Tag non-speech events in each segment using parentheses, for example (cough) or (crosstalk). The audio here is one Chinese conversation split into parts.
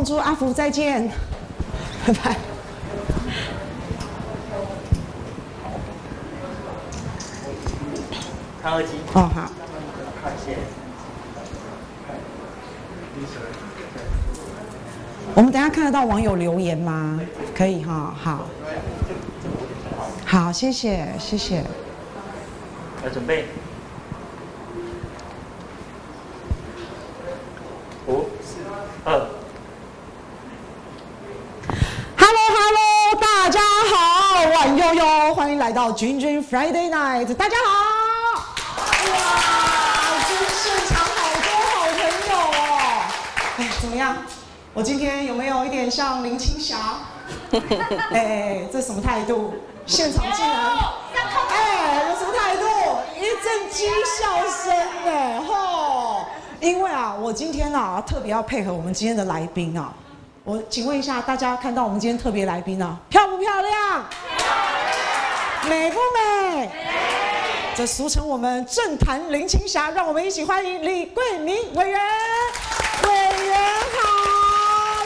放出阿福再见，拜拜。开耳机。哦，好。我们等下看得到网友留言吗？可以哈，好。好，谢谢，谢谢。来准备。五、四、二。Hello，Hello，大家好，晚悠悠，欢迎来到君君 Friday Night，大家好。哇，今天现场好多好朋友哦。哎，怎么样？我今天有没有一点像林青霞？(laughs) 哎，这什么态度？现场竟然，哎，有什么态度？一阵讥笑声哎，吼！因为啊，我今天啊特别要配合我们今天的来宾啊。我请问一下，大家看到我们今天特别来宾啊，漂不漂亮？美不美？美。这俗称我们政坛林青霞，让我们一起欢迎李桂明委员。委员好。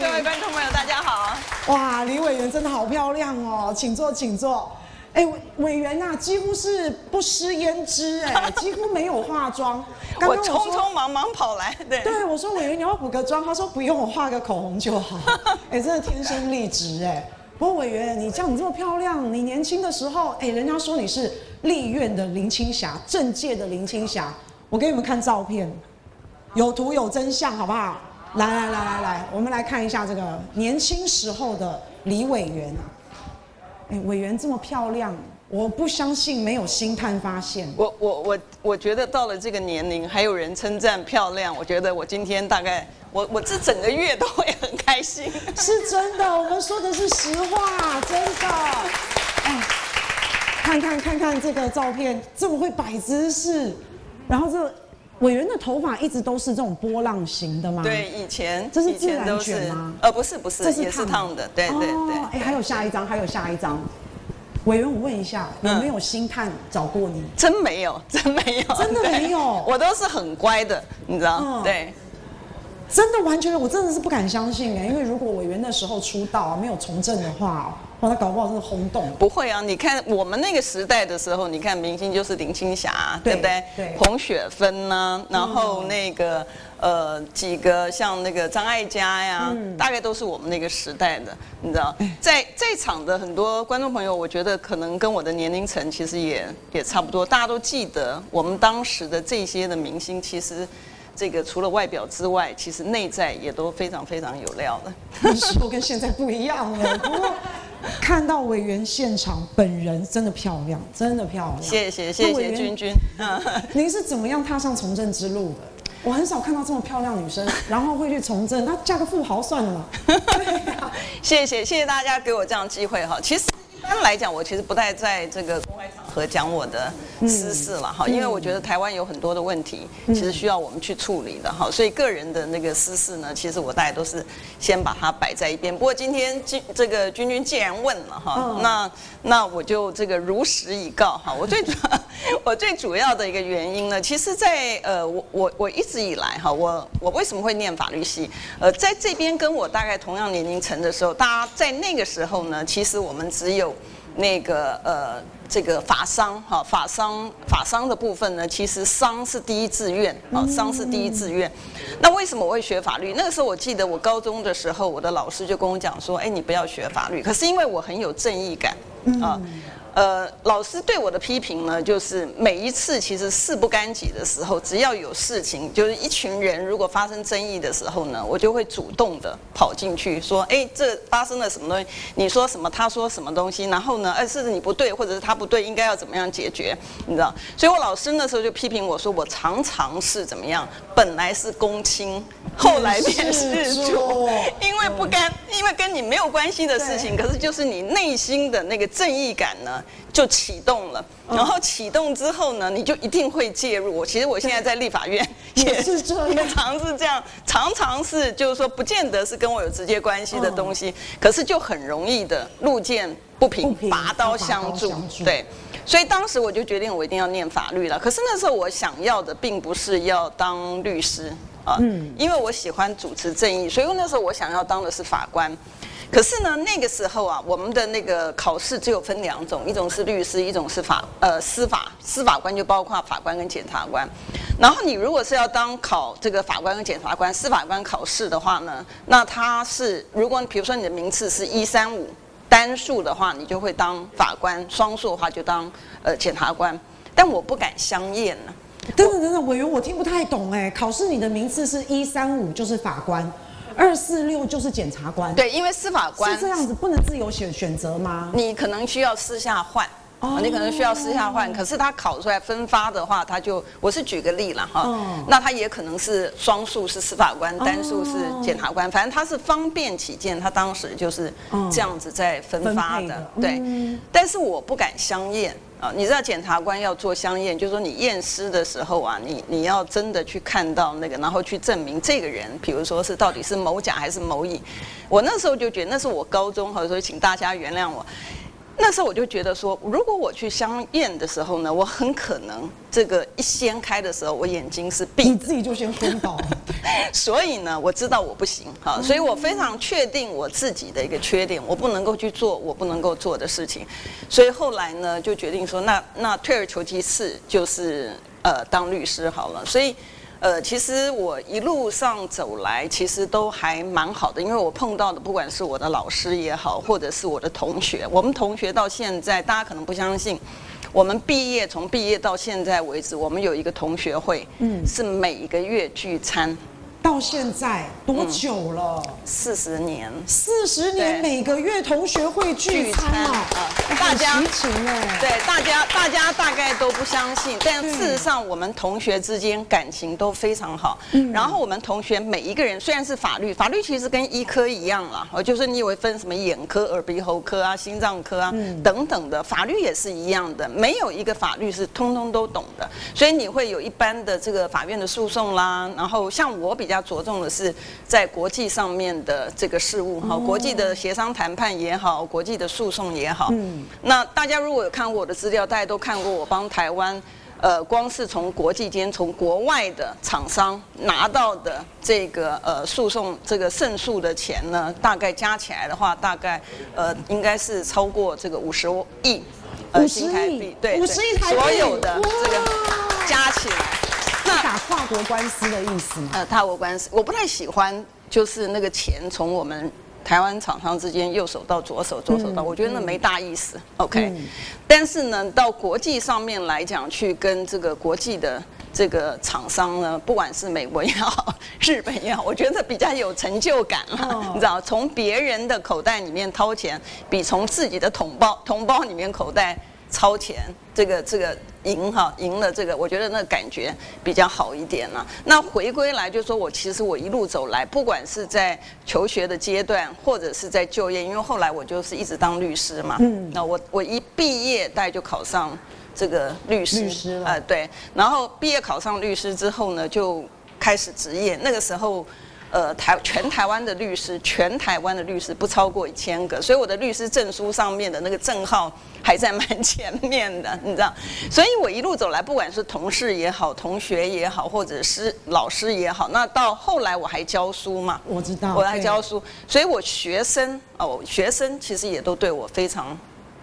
各位观众朋友，大家好！哇，李委员真的好漂亮哦，请坐，请坐。哎，委员呐、啊，几乎是不施胭脂，哎，(laughs) 几乎没有化妆。我，我匆匆忙忙跑来，对。对，我说委员你要补个妆，他说不用，我画个口红就好。(laughs) 哎，真的天生丽质哎。不过委员，你像你这么漂亮，你年轻的时候，哎，人家说你是立院的林青霞，政界的林青霞。我给你们看照片，有图有真相，好不好？来来来来来，我们来看一下这个年轻时候的李委员。哎，委员这么漂亮，我不相信没有星探发现。我我我我觉得到了这个年龄，还有人称赞漂亮，我觉得我今天大概我我这整个月都会很开心。(laughs) 是真的，我们说的是实话，真的。哎，看看看看这个照片，这么会摆姿势，然后这。委员的头发一直都是这种波浪形的吗？对，以前这是自然卷吗？呃，不是不是，这是烫的。对对对。哎，还有下一张，还有下一张。委员，我问一下，有没有星探找过你？真没有，真没有，真的没有。(laughs) 我都是很乖的，你知道？对。真的完全，我真的是不敢相信哎，因为如果委员那时候出道啊，没有从政的话。哇，他搞不好是轰动。不会啊，你看我们那个时代的时候，你看明星就是林青霞，对，对不对？对。彭雪芬呢，然后那个、嗯、呃几个像那个张艾嘉呀，嗯、大概都是我们那个时代的，你知道？在在场的很多观众朋友，我觉得可能跟我的年龄层其实也也差不多，大家都记得我们当时的这些的明星，其实。这个除了外表之外，其实内在也都非常非常有料的。那时候跟现在不一样了。不过看到委员现场本人真的漂亮，真的漂亮。谢谢谢谢君君。嗯，(laughs) 您是怎么样踏上从政之路的？我很少看到这么漂亮女生，(laughs) 然后会去从政。那嫁个富豪算了嘛。对啊。谢谢谢谢大家给我这样的机会哈。其实。一般来讲，我其实不太在这个公开场合讲我的私事了哈，因为我觉得台湾有很多的问题，其实需要我们去处理的哈，所以个人的那个私事呢，其实我大概都是先把它摆在一边。不过今天君这个君君既然问了哈，那那我就这个如实以告哈。我最主要我最主要的一个原因呢，其实在呃我我我一直以来哈，我我为什么会念法律系？呃，在这边跟我大概同样年龄层的时候，大家在那个时候呢，其实我们只有。那个呃，这个法商哈，法商法商的部分呢，其实商是第一志愿啊，商是第一志愿。那为什么我会学法律？那个时候我记得我高中的时候，我的老师就跟我讲说，哎，你不要学法律。可是因为我很有正义感啊。呃，老师对我的批评呢，就是每一次其实事不干己的时候，只要有事情，就是一群人如果发生争议的时候呢，我就会主动的跑进去说，哎，这发生了什么东西？你说什么？他说什么东西？然后呢，哎，是你不对，或者是他不对，应该要怎么样解决？你知道？所以我老师那时候就批评我说，我常常是怎么样？本来是公亲，后来变事主，因为不干，因为跟你没有关系的事情，可是就是你内心的那个正义感呢？就启动了，然后启动之后呢，你就一定会介入。我其实我现在在立法院也是这样，(laughs) 常是这样，常常是就是说，不见得是跟我有直接关系的东西，可是就很容易的路见不平，拔刀相助。对，所以当时我就决定我一定要念法律了。可是那时候我想要的并不是要当律师。啊，嗯，因为我喜欢主持正义，所以那时候我想要当的是法官。可是呢，那个时候啊，我们的那个考试只有分两种，一种是律师，一种是法呃司法司法官，就包括法官跟检察官。然后你如果是要当考这个法官跟检察官，司法官考试的话呢，那他是如果比如说你的名次是一三五单数的话，你就会当法官；双数的话就当呃检察官。但我不敢相验呢。等等等等，委员我听不太懂哎，考试你的名次是一三五就是法官。二四六就是检察官，对，因为司法官是这样子，不能自由选选择吗？你可能需要私下换，哦，你可能需要私下换，可是他考出来分发的话，他就我是举个例了哈，哦，那他也可能是双数是司法官，单数是检察官，反正他是方便起见，他当时就是这样子在分发的，对，但是我不敢相验。啊，你知道检察官要做相验，就是说你验尸的时候啊，你你要真的去看到那个，然后去证明这个人，比如说是到底是某甲还是某乙。我那时候就觉得那是我高中，或者说请大家原谅我。那时候我就觉得说，如果我去相验的时候呢，我很可能这个一掀开的时候，我眼睛是闭的，你自己就先昏倒了。(laughs) 所以呢，我知道我不行，好，所以我非常确定我自己的一个缺点，我不能够去做我不能够做的事情。所以后来呢，就决定说，那那退而求其次，就是呃当律师好了。所以。呃，其实我一路上走来，其实都还蛮好的，因为我碰到的不管是我的老师也好，或者是我的同学，我们同学到现在，大家可能不相信，我们毕业从毕业到现在为止，我们有一个同学会，嗯，是每一个月聚餐。到现在多久了？四十年。四十年，每个月同学会聚餐啊，大家对大家大家大概都不相信，但事实上我们同学之间感情都非常好。然后我们同学每一个人虽然是法律，法律其实跟医科一样了，就是你以为分什么眼科、耳鼻喉科啊、心脏科啊等等的，法律也是一样的，没有一个法律是通通都懂的。所以你会有一般的这个法院的诉讼啦，然后像我比较。着重的是在国际上面的这个事务哈，国际的协商谈判也好，国际的诉讼也好。嗯，那大家如果有看过我的资料，大家都看过我帮台湾，呃，光是从国际间从国外的厂商拿到的这个呃诉讼这个胜诉的钱呢，大概加起来的话，大概呃应该是超过这个五十亿呃新台币，对，五十亿台币，所有的这个加起来。打跨国官司的意思吗？呃，跨国官司，我不太喜欢，就是那个钱从我们台湾厂商之间右手到左手，左手到，我觉得那没大意思。OK，但是呢，到国际上面来讲，去跟这个国际的这个厂商呢，不管是美国也好，日本也好，我觉得比较有成就感了。你知道，从别人的口袋里面掏钱，比从自己的同胞同胞里面口袋。超前，这个这个赢哈赢了这个，我觉得那感觉比较好一点了。那回归来就说，我其实我一路走来，不管是在求学的阶段，或者是在就业，因为后来我就是一直当律师嘛。嗯。那我我一毕业，大概就考上这个律师。律师了。呃，对。然后毕业考上律师之后呢，就开始职业。那个时候。呃，台全台湾的律师，全台湾的律师不超过一千个，所以我的律师证书上面的那个证号还在蛮前面的，你知道？所以我一路走来，不管是同事也好，同学也好，或者是老师也好，那到后来我还教书嘛，我知道，我还教书，所以我学生哦，学生其实也都对我非常。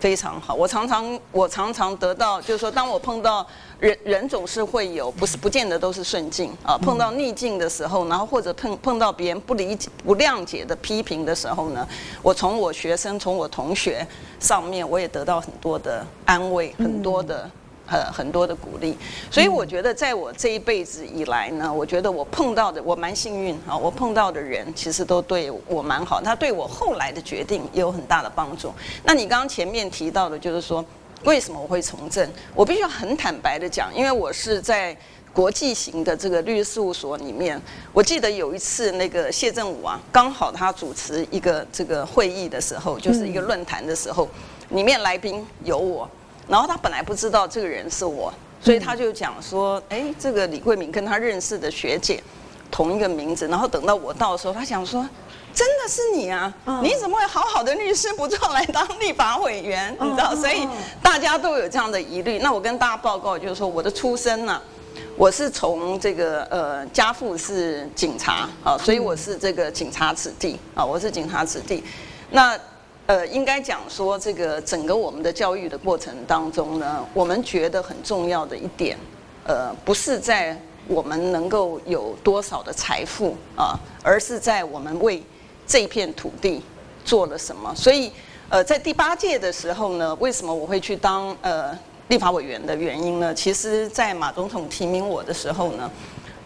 非常好，我常常我常常得到，就是说，当我碰到人人总是会有，不是不见得都是顺境。啊，碰到逆境的时候，然后或者碰碰到别人不理解、不谅解的批评的时候呢，我从我学生、从我同学上面，我也得到很多的安慰，很多的。很很多的鼓励，所以我觉得在我这一辈子以来呢，我觉得我碰到的我蛮幸运啊，我碰到的人其实都对我蛮好，他对我后来的决定也有很大的帮助。那你刚刚前面提到的，就是说为什么我会从政？我必须要很坦白的讲，因为我是在国际型的这个律师事务所里面，我记得有一次那个谢振武啊，刚好他主持一个这个会议的时候，就是一个论坛的时候，里面来宾有我。然后他本来不知道这个人是我，所以他就讲说：“哎，这个李慧敏跟他认识的学姐同一个名字。”然后等到我到的时候，他想说：“真的是你啊？你怎么会好好的律师不做来当立法委员？你知道？所以大家都有这样的疑虑。那我跟大家报告就是说，我的出身呢、啊，我是从这个呃家父是警察啊，所以我是这个警察子弟啊，我是警察子弟。那呃，应该讲说这个整个我们的教育的过程当中呢，我们觉得很重要的一点，呃，不是在我们能够有多少的财富啊，而是在我们为这片土地做了什么。所以呃，在第八届的时候呢，为什么我会去当呃立法委员的原因呢？其实，在马总统提名我的时候呢，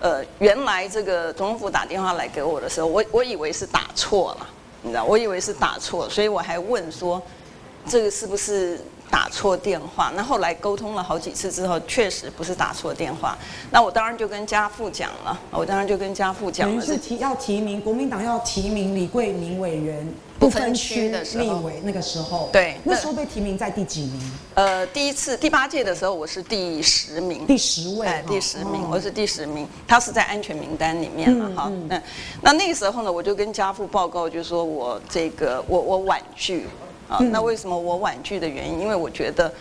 呃，原来这个总统府打电话来给我的时候，我我以为是打错了。你知道，我以为是打错，所以我还问说，这个是不是打错电话？那后来沟通了好几次之后，确实不是打错电话。那我当然就跟家父讲了，我当然就跟家父讲了。是提要提名国民党要提名李桂明委员。不分区的立委那个时候，对，那时候被提名在第几名？呃，第一次第八届的时候，我是第十名，第十位，哎，第十名，我是第十名，他是在安全名单里面了哈。嗯，那那个时候呢，我就跟家父报告，就说我这个我我婉拒啊。那为什么我婉拒的原因？因为我觉得。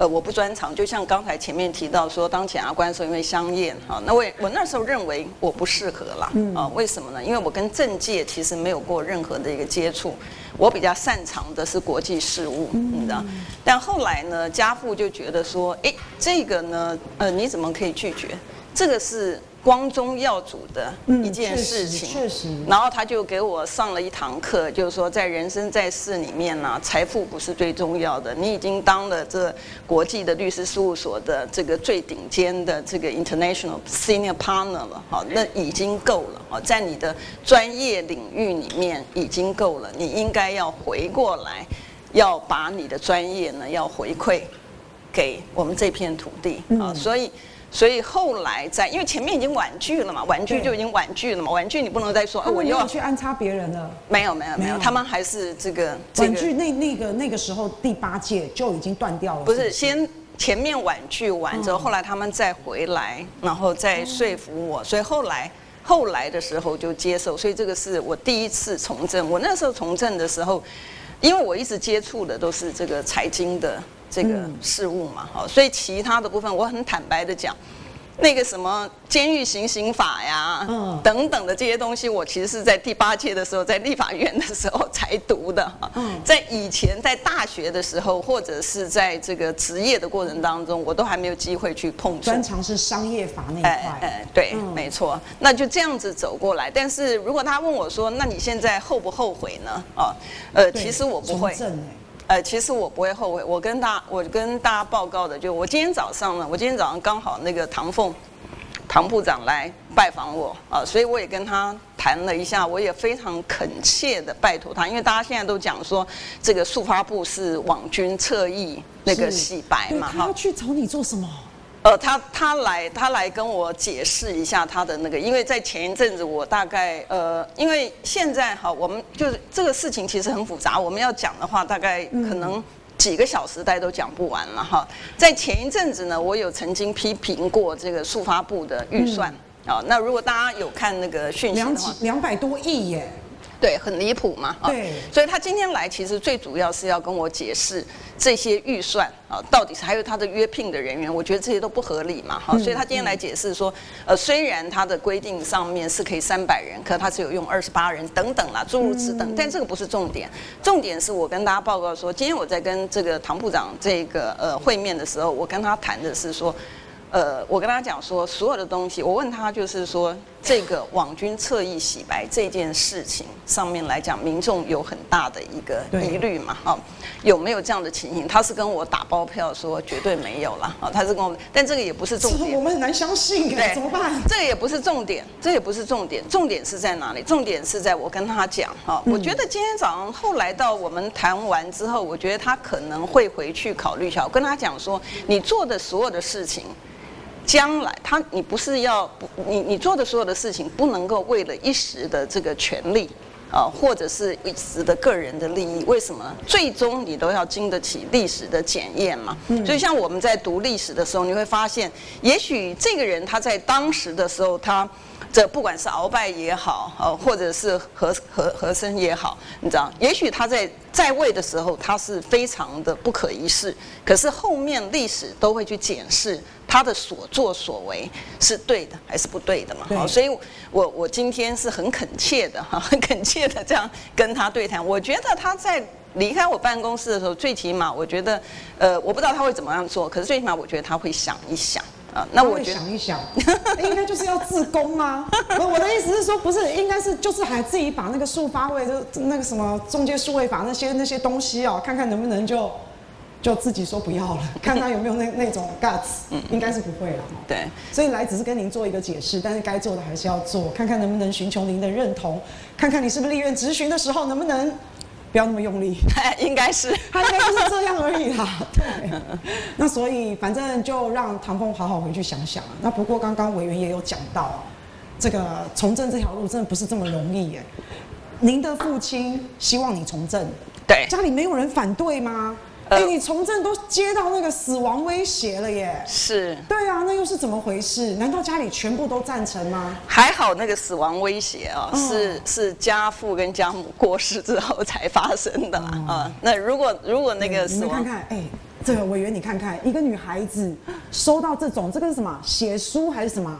呃，我不专长，就像刚才前面提到说，当检察官的时候因为香艳哈，那我我那时候认为我不适合啦，啊，为什么呢？因为我跟政界其实没有过任何的一个接触，我比较擅长的是国际事务，你知道？但后来呢，家父就觉得说，哎，这个呢，呃，你怎么可以拒绝？这个是。光宗耀祖的一件事情，确实。然后他就给我上了一堂课，就是说，在人生在世里面呢，财富不是最重要的。你已经当了这国际的律师事务所的这个最顶尖的这个 international senior partner 了，好，那已经够了。啊，在你的专业领域里面已经够了，你应该要回过来，要把你的专业呢要回馈给我们这片土地啊，所以。所以后来在，因为前面已经婉拒了嘛，婉拒就已经婉拒了嘛，婉拒你不能再说，我又要去安插别人了。没有没有没有，他们还是这个婉拒那那个那个时候第八届就已经断掉了。不是，先前面婉拒完之后，后来他们再回来，然后再说服我，所以后来后来的时候就接受。所以这个是我第一次从政。我那时候从政的时候，因为我一直接触的都是这个财经的。这个事物嘛，好，所以其他的部分我很坦白的讲，那个什么监狱行刑法呀，嗯，等等的这些东西，我其实是在第八届的时候，在立法院的时候才读的哈。嗯，在以前在大学的时候，或者是在这个职业的过程当中，我都还没有机会去碰触。专长是商业法那一块。哎，哎，对，嗯，没错。那就这样子走过来。但是如果他问我说，那你现在后不后悔呢？啊，呃，其实我不会。呃，其实我不会后悔。我跟大我跟大家报告的，就我今天早上呢，我今天早上刚好那个唐凤，唐部长来拜访我啊，所以我也跟他谈了一下，我也非常恳切的拜托他，因为大家现在都讲说这个速发部是网军侧翼那个洗白嘛，他要去找你做什么？呃，他他来他来跟我解释一下他的那个，因为在前一阵子我大概呃，因为现在哈，我们就是这个事情其实很复杂，我们要讲的话大概可能几个小时大家都讲不完了哈。在前一阵子呢，我有曾经批评过这个速发部的预算啊，那如果大家有看那个讯息的话，两两百多亿耶。对，很离谱嘛。对，所以他今天来，其实最主要是要跟我解释这些预算啊，到底是还有他的约聘的人员，我觉得这些都不合理嘛。哈，所以他今天来解释说，呃，虽然他的规定上面是可以三百人，可他只有用二十八人等等啦，诸如此等。但这个不是重点，重点是我跟大家报告说，今天我在跟这个唐部长这个呃会面的时候，我跟他谈的是说。呃，我跟他讲说，所有的东西，我问他就是说，这个网军侧翼洗白这件事情上面来讲，民众有很大的一个疑虑嘛，哈，有没有这样的情形？他是跟我打包票说绝对没有了，啊，他是跟我，但这个也不是重点，我们很难相信，对，怎么办？这个也不是重点，这也不是重点，重点是在哪里？重点是在我跟他讲，哈，我觉得今天早上后来到我们谈完之后，我觉得他可能会回去考虑一下。我跟他讲说，你做的所有的事情。将来他，你不是要不你你做的所有的事情，不能够为了一时的这个权利啊，或者是一时的个人的利益，为什么？最终你都要经得起历史的检验嘛。所以像我们在读历史的时候，你会发现，也许这个人他在当时的时候，他这不管是鳌拜也好，呃，或者是和和和珅也好，你知道，也许他在在位的时候他是非常的不可一世，可是后面历史都会去检视他的所作所为是对的还是不对的嘛。好，所以我我今天是很恳切的哈，很恳切的这样跟他对谈。我觉得他在离开我办公室的时候，最起码我觉得，呃，我不知道他会怎么样做，可是最起码我觉得他会想一想。啊，那我想一想，应该就是要自宫吗？我 (laughs) 我的意思是说，不是，应该是就是还自己把那个数发位，就那个什么中介数位法那些那些东西哦，看看能不能就就自己说不要了，(laughs) 看他有没有那那种 guts，应该是不会了。对，所以来只是跟您做一个解释，但是该做的还是要做，看看能不能寻求您的认同，看看你是不是立院质询的时候能不能。不要那么用力，(laughs) 应该是，(laughs) 他应该就是这样而已啦。(laughs) 对，那所以反正就让唐凤好好回去想想。那不过刚刚委员也有讲到，这个从政这条路真的不是这么容易耶。您的父亲希望你从政，对，家里没有人反对吗？哎，你从政都接到那个死亡威胁了耶！是，对啊，那又是怎么回事？难道家里全部都赞成吗？还好那个死亡威胁啊，是是家父跟家母过世之后才发生的啊。那如果如果那个死亡，你们看看，哎，这个委员你看看，一个女孩子收到这种，这个是什么？血书还是什么？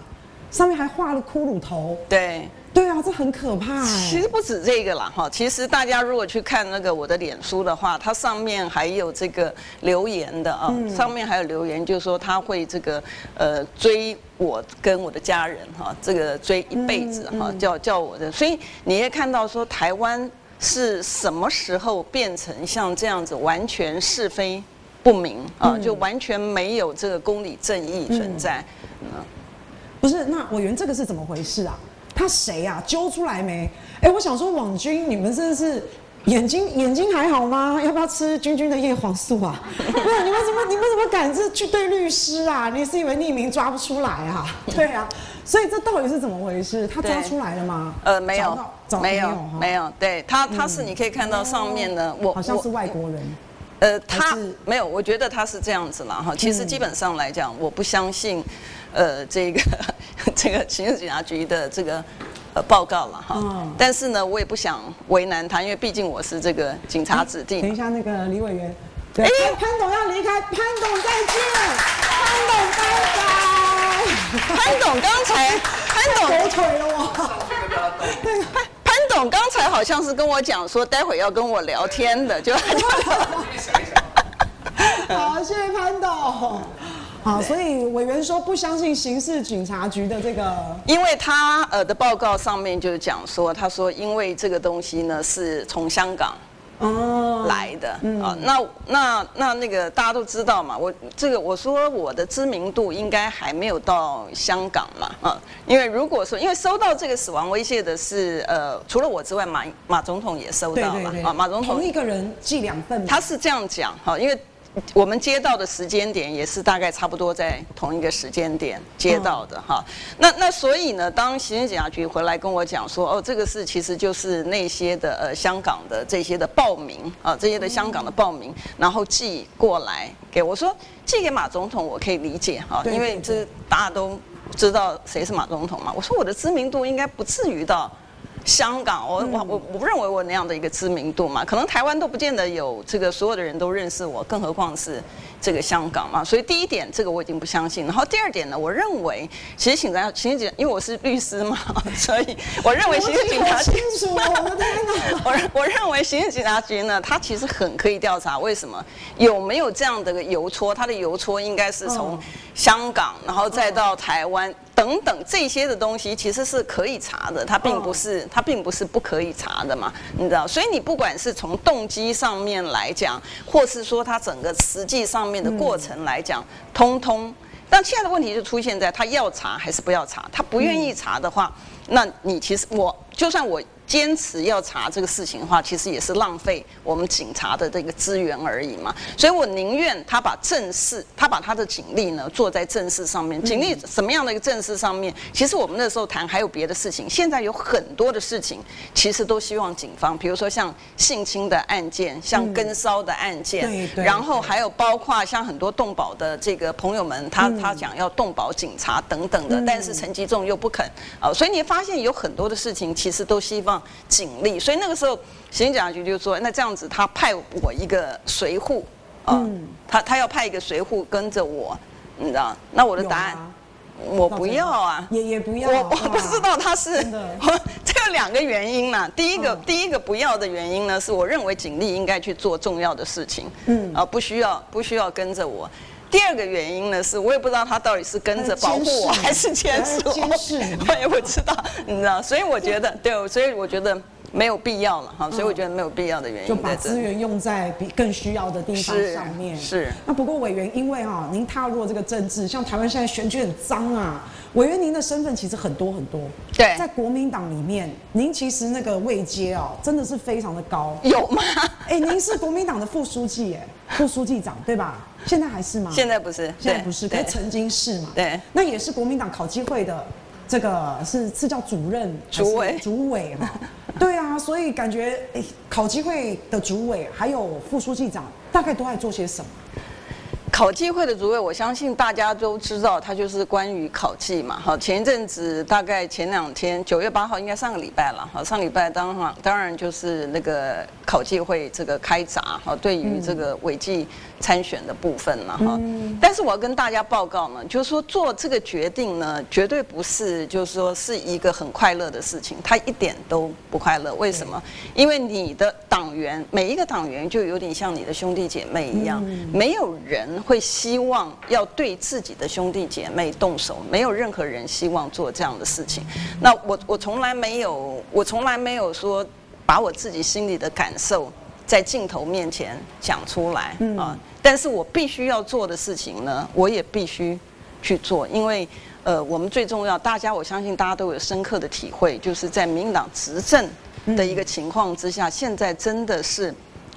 上面还画了骷髅头。对。对啊，这很可怕。其实不止这个啦，哈，其实大家如果去看那个我的脸书的话，它上面还有这个留言的啊，上面还有留言，就是说他会这个呃追我跟我的家人哈，这个追一辈子哈，叫叫我的。所以你也看到说，台湾是什么时候变成像这样子完全是非不明啊，就完全没有这个公理正义存在？嗯，不是，那委员这个是怎么回事啊？他谁呀、啊？揪出来没？哎，我想说，网军，你们真的是眼睛眼睛还好吗？要不要吃君君的叶黄素啊？(laughs) 不是，你们怎么你们怎么敢这去对律师啊？你是以为匿名抓不出来啊？(laughs) 对啊，所以这到底是怎么回事？他抓出来了吗？呃，没有，没有，没有。对他，他是你可以看到上面的，我好像是外国人。呃，他没有，我觉得他是这样子了哈。其实基本上来讲，我不相信。呃，这个 (laughs) 这个刑事警察局的这个呃报告了哈，嗯、但是呢，我也不想为难他，因为毕竟我是这个警察指定。等一下，那个李委员，对，哎、潘董要离开，潘董再见，潘董拜拜。潘董刚才，潘董狗腿了我。(laughs) 董刚才好像是跟我讲说，待会要跟我聊天的，就。(laughs) 好，谢谢潘董。好，所以委员说不相信刑事警察局的这个，因为他呃的报告上面就是讲说，他说因为这个东西呢是从香港哦。来的。啊、嗯。哦，那那那那个大家都知道嘛，我这个我说我的知名度应该还没有到香港嘛啊，因为如果说因为收到这个死亡威胁的是呃除了我之外，马马总统也收到了啊，马总统同一个人寄两份，他是这样讲哈，因为。我们接到的时间点也是大概差不多在同一个时间点接到的哈。那那所以呢，当刑事警察局回来跟我讲说，哦，这个事其实就是那些的呃香港的这些的报名啊，这些的香港的报名，然后寄过来给我说，寄给马总统我可以理解哈，因为这大家都知道谁是马总统嘛。我说我的知名度应该不至于到。香港，我我我我不认为我那样的一个知名度嘛，可能台湾都不见得有这个所有的人都认识我，更何况是这个香港嘛。所以第一点，这个我已经不相信。然后第二点呢，我认为其实警察、刑事警，因为我是律师嘛，(laughs) 所以我认为刑事警察局，我 (laughs) 我认为刑事警察局呢，他其实很可以调查，为什么有没有这样的个邮戳？他的邮戳应该是从香港，然后再到台湾。等等这些的东西其实是可以查的，它并不是它并不是不可以查的嘛，你知道？所以你不管是从动机上面来讲，或是说它整个实际上面的过程来讲，通通。但现在的问题就出现在他要查还是不要查？他不愿意查的话，那你其实我就算我坚持要查这个事情的话，其实也是浪费我们警察的这个资源而已嘛。所以我宁愿他把正事，他把他的警力呢做在正事上面。警力什么样的一个正事上面？其实我们那时候谈还有别的事情。现在有很多的事情，其实都希望警方，比如说像性侵的案件，像跟骚的案件，然后还有包括像很多动保的这个朋友们，他他讲要动保警察等等的，但是陈吉仲又不肯啊，所以你发现有很多的事情，其实都希望警力。所以那个时候，刑警局就说，那这样子，他派我一个随护啊，他他要派一个随护跟着我，你知道？那我的答案。我不要啊，也也不要。我我不知道他是，(laughs) 这有两个原因呢。第一个，第一个不要的原因呢，是我认为警力应该去做重要的事情，嗯，啊，不需要不需要跟着我。第二个原因呢，是我也不知道他到底是跟着保护我还是监视我，(laughs) 我也不知道，你知道。所以我觉得，对，所以我觉得。没有必要了哈，所以我觉得没有必要的原因，就把资源用在比更需要的地方上面。是。是那不过委员，因为哈，您踏入了这个政治，像台湾现在选举很脏啊。委员，您的身份其实很多很多。对。在国民党里面，您其实那个位阶哦，真的是非常的高。有吗？(laughs) 哎，您是国民党的副书记，哎，副书记长对吧？现在还是吗？现在不是，现在不是，可是曾经是嘛？对。那也是国民党考机会的。这个是是叫主任，主委，主委嘛，(laughs) 对啊，所以感觉诶，考机会的主委还有副书记长，大概都在做些什么？考纪会的主委，我相信大家都知道，它就是关于考纪嘛。好，前一阵子大概前两天，九月八号应该上个礼拜了。好，上礼拜当然当然就是那个考纪会这个开闸。好，对于这个违纪参选的部分嘛。哈，但是我要跟大家报告呢，就是说做这个决定呢，绝对不是就是说是一个很快乐的事情，他一点都不快乐。为什么？因为你的党员每一个党员就有点像你的兄弟姐妹一样，没有人。会希望要对自己的兄弟姐妹动手，没有任何人希望做这样的事情。那我我从来没有，我从来没有说把我自己心里的感受在镜头面前讲出来啊。但是我必须要做的事情呢，我也必须去做，因为呃，我们最重要，大家我相信大家都有深刻的体会，就是在民进党执政的一个情况之下，现在真的是。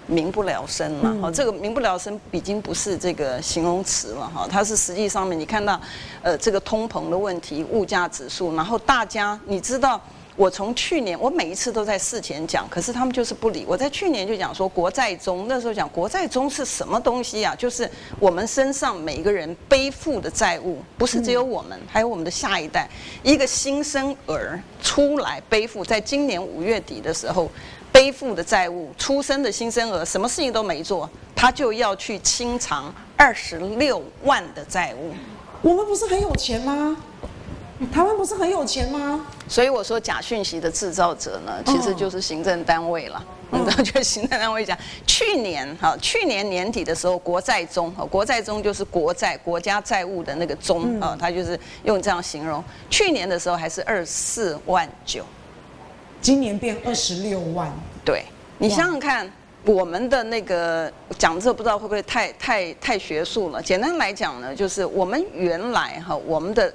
民不聊生了，哈，这个民不聊生已经不是这个形容词了，哈，它是实际上面你看到，呃，这个通膨的问题、物价指数，然后大家你知道，我从去年我每一次都在事前讲，可是他们就是不理。我在去年就讲说国债中，那时候讲国债中是什么东西啊？就是我们身上每一个人背负的债务，不是只有我们，还有我们的下一代，一个新生儿出来背负，在今年五月底的时候。背负的债务，出生的新生儿什么事情都没做，他就要去清偿二十六万的债务。我们不是很有钱吗？台湾不是很有钱吗？所以我说假讯息的制造者呢，其实就是行政单位了。你知道，就行政单位讲，去年哈，去年年底的时候，国债中哈，国债中就是国债国家债务的那个中啊，他就是用这样形容。去年的时候还是二十四万九。今年变二十六万，对，你想想看，我们的那个讲这不知道会不会太太太学术了。简单来讲呢，就是我们原来哈，我们的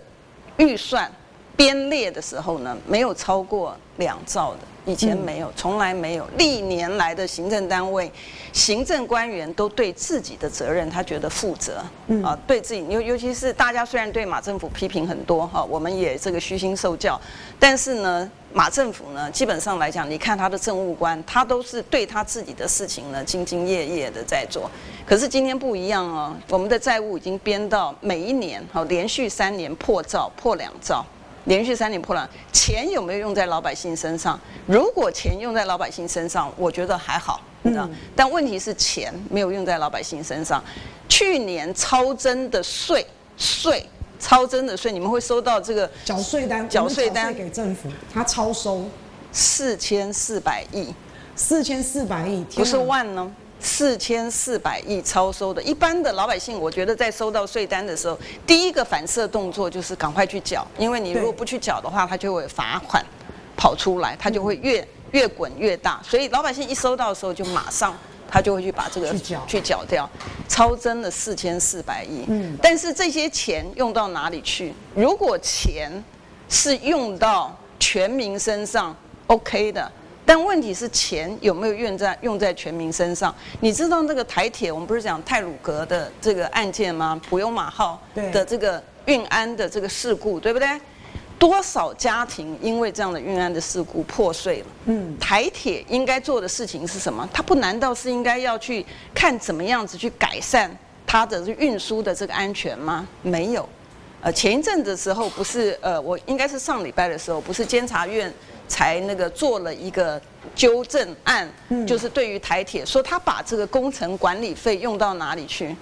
预算编列的时候呢，没有超过两兆的。以前没有，从来没有。历年来的行政单位、行政官员都对自己的责任，他觉得负责。啊，对自己，尤尤其是大家虽然对马政府批评很多哈，我们也这个虚心受教，但是呢，马政府呢，基本上来讲，你看他的政务官，他都是对他自己的事情呢，兢兢业业的在做。可是今天不一样哦，我们的债务已经编到每一年，哈，连续三年破兆，破两兆。连续三年破烂，钱有没有用在老百姓身上？如果钱用在老百姓身上，我觉得还好，你知道。但问题是钱没有用在老百姓身上。去年超征的税税，超征的税，你们会收到这个缴税单，缴税单给政府，他超收四千四百亿，四千四百亿，不是万呢？四千四百亿超收的，一般的老百姓，我觉得在收到税单的时候，第一个反射动作就是赶快去缴，因为你如果不去缴的话，它就会罚款跑出来，它就会越越滚越大。所以老百姓一收到的时候，就马上他就会去把这个去缴掉，超增了四千四百亿。嗯，但是这些钱用到哪里去？如果钱是用到全民身上，OK 的。但问题是钱有没有用在用在全民身上？你知道那个台铁，我们不是讲泰鲁格的这个案件吗？普悠马号的这个运安的这个事故，对不对？多少家庭因为这样的运安的事故破碎了？嗯，台铁应该做的事情是什么？它不难道是应该要去看怎么样子去改善它的运输的这个安全吗？没有。呃，前一阵的时候不是呃，我应该是上礼拜的时候，不是监察院。才那个做了一个纠正案，就是对于台铁说他把这个工程管理费用到哪里去？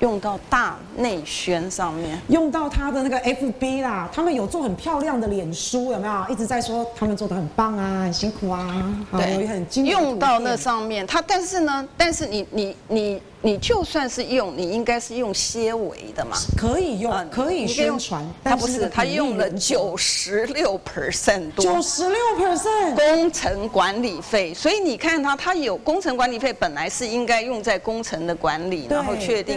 用到大内宣上面，用到他的那个 FB 啦，他们有做很漂亮的脸书，有没有？一直在说他们做的很棒啊，很辛苦啊，对，很用到那上面。他但是呢，但是你你你你就算是用，你应该是用些微的嘛，可以用，可以宣传。他不是，他用了九十六 percent 多，九十六 percent 工程管理费。所以你看他，他有工程管理费，本来是应该用在工程的管理，然后确定。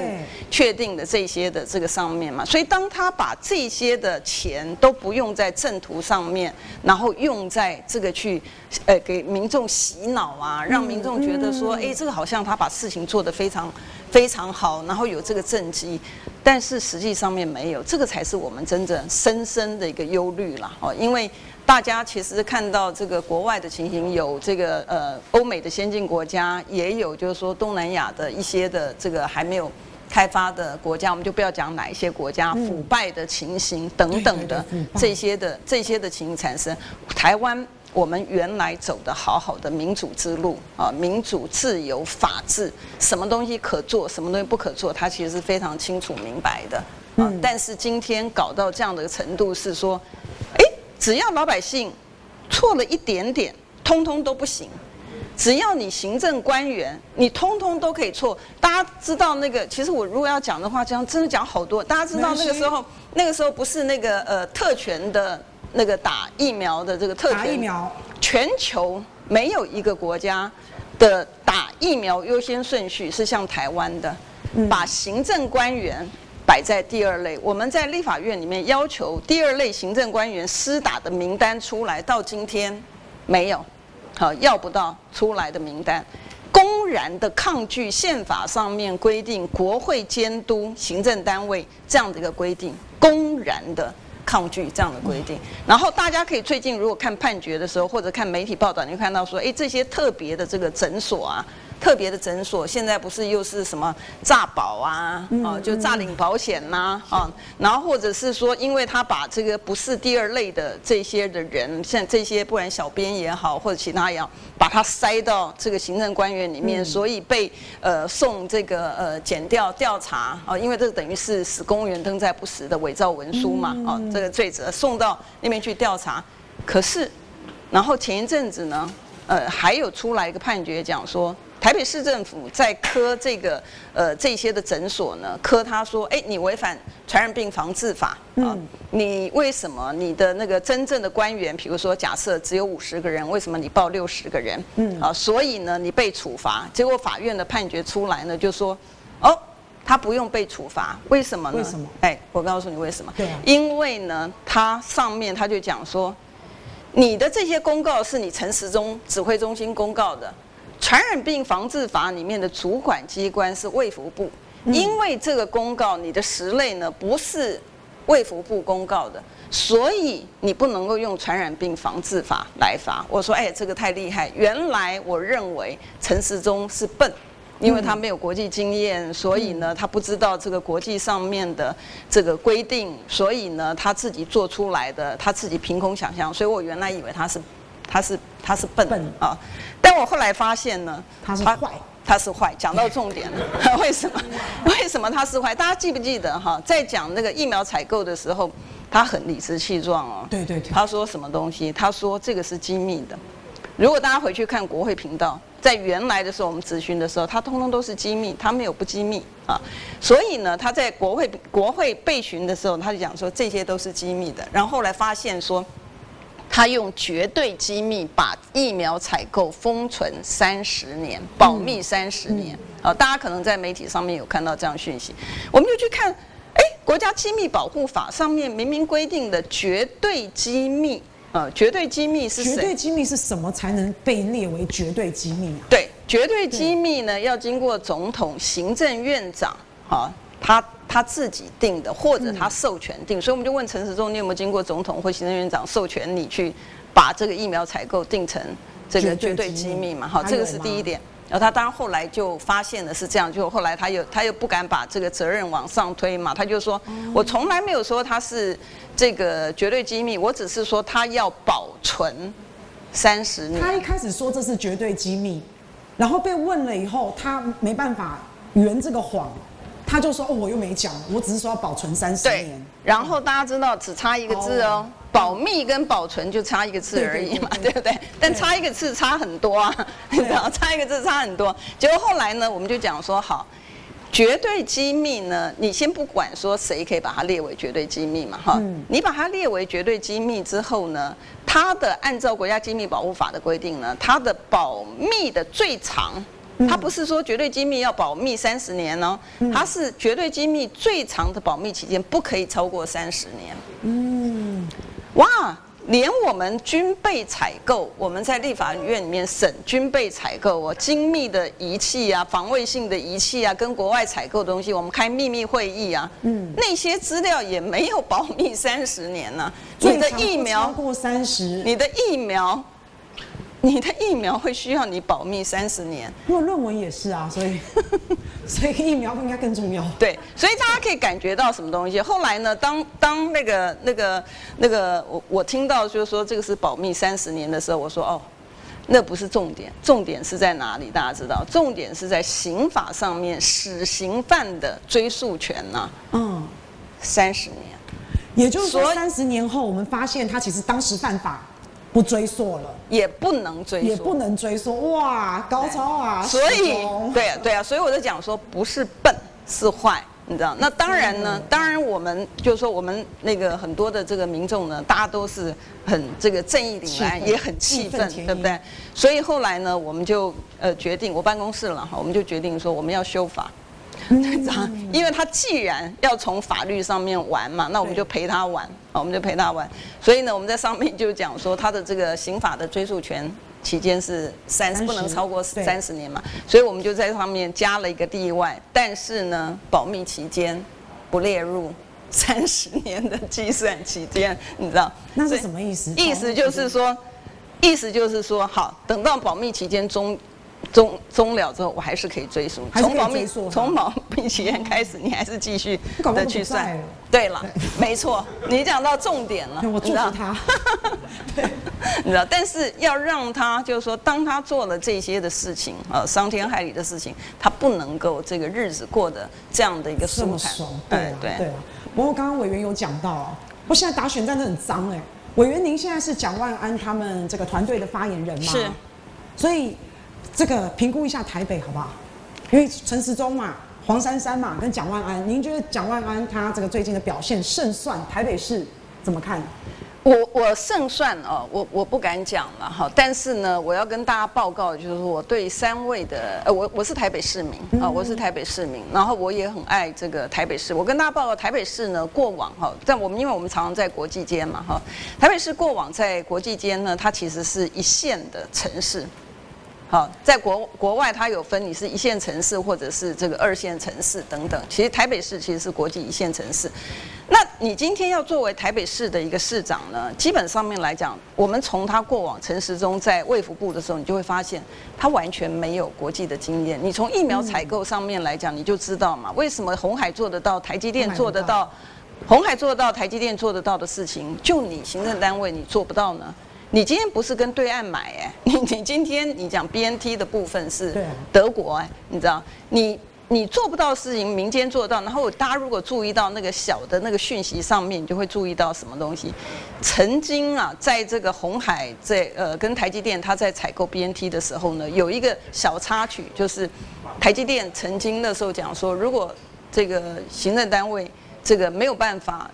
确定的这些的这个上面嘛，所以当他把这些的钱都不用在正途上面，然后用在这个去，呃，给民众洗脑啊，让民众觉得说，哎，这个好像他把事情做得非常非常好，然后有这个政绩，但是实际上面没有，这个才是我们真正深深的一个忧虑了哦，因为大家其实看到这个国外的情形，有这个呃欧美的先进国家，也有就是说东南亚的一些的这个还没有。开发的国家，我们就不要讲哪一些国家腐败的情形等等的这些的这些的情形产生。台湾我们原来走的好好的民主之路啊，民主、自由、法治，什么东西可做，什么东西不可做，他其实是非常清楚明白的啊。但是今天搞到这样的程度，是说，哎，只要老百姓错了一点点，通通都不行。只要你行政官员，你通通都可以错。大家知道那个，其实我如果要讲的话，这样真的讲好多。大家知道那个时候，那个时候不是那个呃特权的那个打疫苗的这个特权，打疫苗，全球没有一个国家的打疫苗优先顺序是像台湾的，把行政官员摆在第二类。我们在立法院里面要求第二类行政官员施打的名单出来，到今天没有。好，要不到出来的名单，公然的抗拒宪法上面规定国会监督行政单位这样的一个规定，公然的抗拒这样的规定。然后大家可以最近如果看判决的时候，或者看媒体报道，你会看到说，哎，这些特别的这个诊所啊。特别的诊所现在不是又是什么诈保啊，啊，就诈领保险呐，啊，然后或者是说，因为他把这个不是第二类的这些的人，像这些不然小编也好，或者其他也好，把他塞到这个行政官员里面，所以被呃送这个呃检调调查啊，因为这等于是使公务员登载不实的伪造文书嘛，啊，这个罪责送到那边去调查，可是，然后前一阵子呢，呃，还有出来一个判决讲说。台北市政府在科这个呃这些的诊所呢，科他说，哎，你违反传染病防治法啊，你为什么你的那个真正的官员，比如说假设只有五十个人，为什么你报六十个人？嗯啊，所以呢你被处罚，结果法院的判决出来呢，就说，哦，他不用被处罚，为什么呢？为什么？哎，我告诉你为什么？对啊，因为呢，他上面他就讲说，你的这些公告是你陈时中指挥中心公告的。传染病防治法里面的主管机关是卫福部，因为这个公告你的十类呢不是卫福部公告的，所以你不能够用传染病防治法来罚。我说，哎，这个太厉害！原来我认为陈时中是笨，因为他没有国际经验，所以呢他不知道这个国际上面的这个规定，所以呢他自己做出来的，他自己凭空想象。所以我原来以为他是。他是他是笨啊，但我后来发现呢，他是坏，他是坏。讲到重点了，(laughs) 为什么？为什么他是坏？大家记不记得哈？在讲那个疫苗采购的时候，他很理直气壮哦。对对对。他说什么东西？他说这个是机密的。如果大家回去看国会频道，在原来的时候我们咨询的时候，他通通都是机密，他没有不机密啊。所以呢，他在国会国会备询的时候，他就讲说这些都是机密的。然后后来发现说。他用绝对机密把疫苗采购封存三十年，保密三十年。啊，大家可能在媒体上面有看到这样讯息，我们就去看，哎，国家机密保护法上面明明规定的绝对机密，呃，绝对机密是谁？绝对机密是什么才能被列为绝对机密啊？对，绝对机密呢，要经过总统、行政院长，哈，他他自己定的，或者他授权定。所以我们就问陈时中，你有没有经过总统或行政院长授权，你去把这个疫苗采购定成这个绝对机密嘛？哈，这个是第一点。然后他当然后来就发现的是这样，就后来他又他又不敢把这个责任往上推嘛，他就说，我从来没有说他是这个绝对机密，我只是说他要保存三十年。他一开始说这是绝对机密，然后被问了以后，他没办法圆这个谎，他就说哦，我又没讲，我只是说要保存三十年。然后大家知道只差一个字哦。保密跟保存就差一个字而已嘛，对不对？但差一个字差很多啊，你知道？差一个字差很多。结果后来呢，我们就讲说，好，绝对机密呢，你先不管说谁可以把它列为绝对机密嘛，哈，你把它列为绝对机密之后呢，它的按照国家机密保护法的规定呢，它的保密的最长。它不是说绝对机密要保密三十年哦，它是绝对机密最长的保密期间不可以超过三十年。嗯，哇，连我们军备采购，我们在立法院里面审军备采购哦，精密的仪器啊，防卫性的仪器啊，跟国外采购的东西，我们开秘密会议啊，嗯，那些资料也没有保密三十年呢。你的疫苗超过三十，你的疫苗。你的疫苗会需要你保密三十年，因为论文也是啊，所以 (laughs) 所以疫苗不应该更重要。对，所以大家可以感觉到什么东西。后来呢，当当那个那个那个我我听到就是说这个是保密三十年的时候，我说哦，那不是重点，重点是在哪里？大家知道，重点是在刑法上面，死刑犯的追诉权呐、啊。嗯，三十年，也就是说三十年后，我们发现他其实当时犯法。不追溯了，也不能追溯，也不能追溯。哇，高超啊！所以，对啊，对啊，所以我就讲说，不是笨，是坏，你知道？那当然呢，当然我们就是说，我们那个很多的这个民众呢，大家都是很这个正义凛然，也很气愤，对不对？所以后来呢，我们就呃决定，我办公室了哈，我们就决定说，我们要修法。(laughs) 嗯，因为他既然要从法律上面玩嘛，那我们就陪他玩，我们就陪他玩。所以呢，我们在上面就讲说，他的这个刑法的追诉权期间是三十，不能超过三十年嘛。所以我们就在上面加了一个例外，但是呢，保密期间不列入三十年的计算期间，(laughs) 你知道？那是什么意思？意思就是说，意思就是说，好，等到保密期间终。终终了之后，我还是可以追溯。从保密从保密期间开始，你还是继续的去算。对了，没错，你讲到重点了。我祝福他。(laughs) 对，你知道，但是要让他就是说，当他做了这些的事情，呃，伤天害理的事情，他不能够这个日子过得这样的一个舒坦。对对对。不过刚刚委员有讲到，我现在打选战真的很脏哎。委员，您现在是蒋万安他们这个团队的发言人吗？是。所以。这个评估一下台北好不好？因为陈时中嘛、黄珊珊嘛，跟蒋万安，您觉得蒋万安他这个最近的表现胜算，台北市怎么看？我我胜算哦，我我不敢讲了哈。但是呢，我要跟大家报告，就是说我对三位的，呃，我我是台北市民啊，我是台北市民，然后我也很爱这个台北市。我跟大家报告，台北市呢，过往哈，在我们因为我们常常在国际间嘛哈，台北市过往在国际间呢，它其实是一线的城市。好，在国国外，它有分，你是一线城市或者是这个二线城市等等。其实台北市其实是国际一线城市。那你今天要作为台北市的一个市长呢，基本上面来讲，我们从他过往陈时中在卫福部的时候，你就会发现他完全没有国际的经验。你从疫苗采购上面来讲，你就知道嘛，为什么红海做得到，台积电做得到，红海做得到，台积电做得到的事情，就你行政单位你做不到呢？你今天不是跟对岸买哎，你 (laughs) 你今天你讲 BNT 的部分是德国哎，你知道，你你做不到事情，民间做到。然后大家如果注意到那个小的那个讯息上面，你就会注意到什么东西。曾经啊，在这个红海在呃跟台积电他在采购 BNT 的时候呢，有一个小插曲，就是台积电曾经那时候讲说，如果这个行政单位这个没有办法。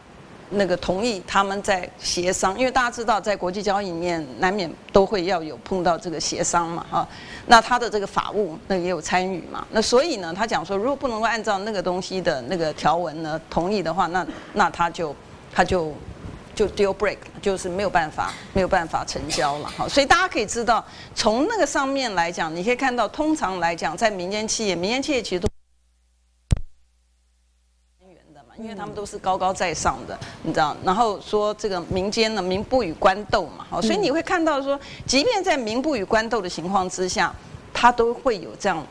那个同意他们在协商，因为大家知道，在国际交易里面难免都会要有碰到这个协商嘛，哈。那他的这个法务那也有参与嘛。那所以呢，他讲说，如果不能够按照那个东西的那个条文呢同意的话，那那他就他就就 deal break，就是没有办法没有办法成交了哈。所以大家可以知道，从那个上面来讲，你可以看到，通常来讲，在民间企业，民间企业其实都。因为他们都是高高在上的，你知道，然后说这个民间呢，民不与官斗嘛，好，所以你会看到说，即便在民不与官斗的情况之下，他都会有这样。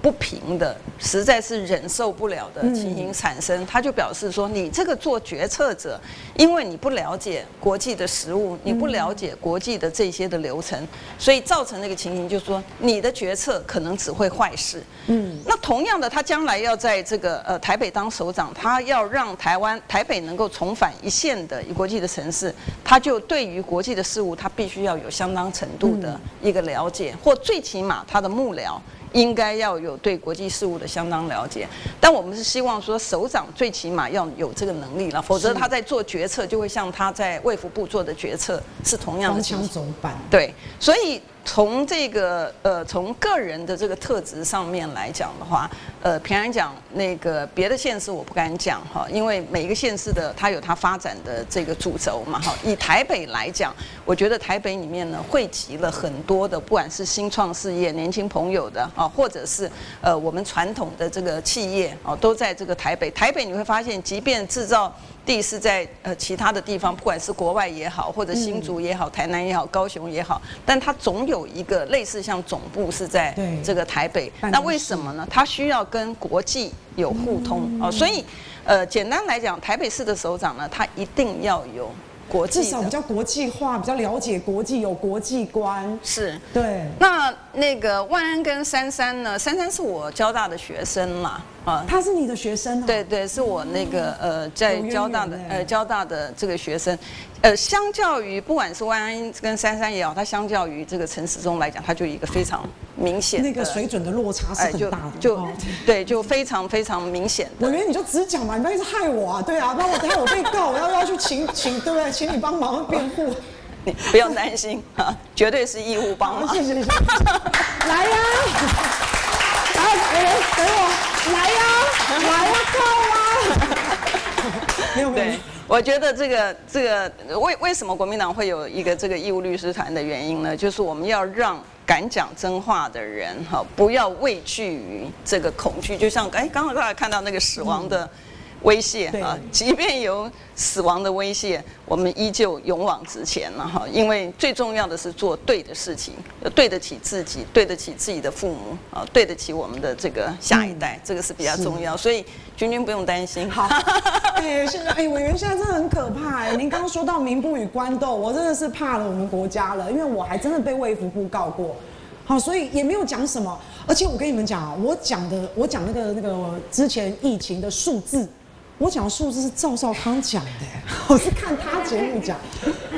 不平的，实在是忍受不了的情形产生，他就表示说：“你这个做决策者，因为你不了解国际的实务，你不了解国际的这些的流程，所以造成那个情形，就是说你的决策可能只会坏事。”嗯，那同样的，他将来要在这个呃台北当首长，他要让台湾台北能够重返一线的一国际的城市，他就对于国际的事务，他必须要有相当程度的一个了解，或最起码他的幕僚。应该要有对国际事务的相当了解，但我们是希望说首长最起码要有这个能力了，否则他在做决策就会像他在卫福部做的决策是同样的。荒腔走板。对，所以。从这个呃，从个人的这个特质上面来讲的话，呃，平安讲那个别的县市我不敢讲哈，因为每一个县市的它有它发展的这个主轴嘛哈。以台北来讲，我觉得台北里面呢汇集了很多的，不管是新创事业、年轻朋友的啊，或者是呃我们传统的这个企业啊，都在这个台北。台北你会发现，即便制造。地是在呃其他的地方，不管是国外也好，或者新竹也好，台南也好，高雄也好，但它总有一个类似像总部是在这个台北。那为什么呢？它需要跟国际有互通啊，所以呃简单来讲，台北市的首长呢，他一定要有。国际至少比较国际化，比较了解国际，有国际观。是，对。那那个万安跟珊珊呢？珊珊是我交大的学生嘛，啊，他是你的学生啊？对对，是我那个呃，在交大的呃交大的这个学生。呃，相较于不管是万安跟珊珊也好，他相较于这个陈时中来讲，他就一个非常明显那个水准的落差是很大的，就，就对，就非常非常明显。我觉得你就直讲嘛，你不要一直害我啊，对啊，不然我等下我被告，我要要去请请对不对？请你帮忙辩护。你 (laughs) 不用担心啊，(laughs) 绝对是义务帮忙。谢谢谢谢。来呀，来，有人等我，来呀，来啊！(laughs) 没有没有。我觉得这个这个为为什么国民党会有一个这个义务律师团的原因呢？就是我们要让敢讲真话的人哈，不要畏惧于这个恐惧。就像哎，刚刚大家看到那个死亡的。威胁啊！(laughs) 即便有死亡的威胁，我们依旧勇往直前了哈。因为最重要的是做对的事情，对得起自己，对得起自己的父母啊，对得起我们的这个下一代，这个是比较重要。所以君君不用担心。好，(laughs) 哎，现在哎，委员现在真的很可怕哎。您刚刚说到民不与官斗，我真的是怕了我们国家了，因为我还真的被卫福部告过。好，所以也没有讲什么。而且我跟你们讲啊，我讲的，我讲那个那个之前疫情的数字。我讲的数字是赵少康讲的，(laughs) 我是看他节目讲，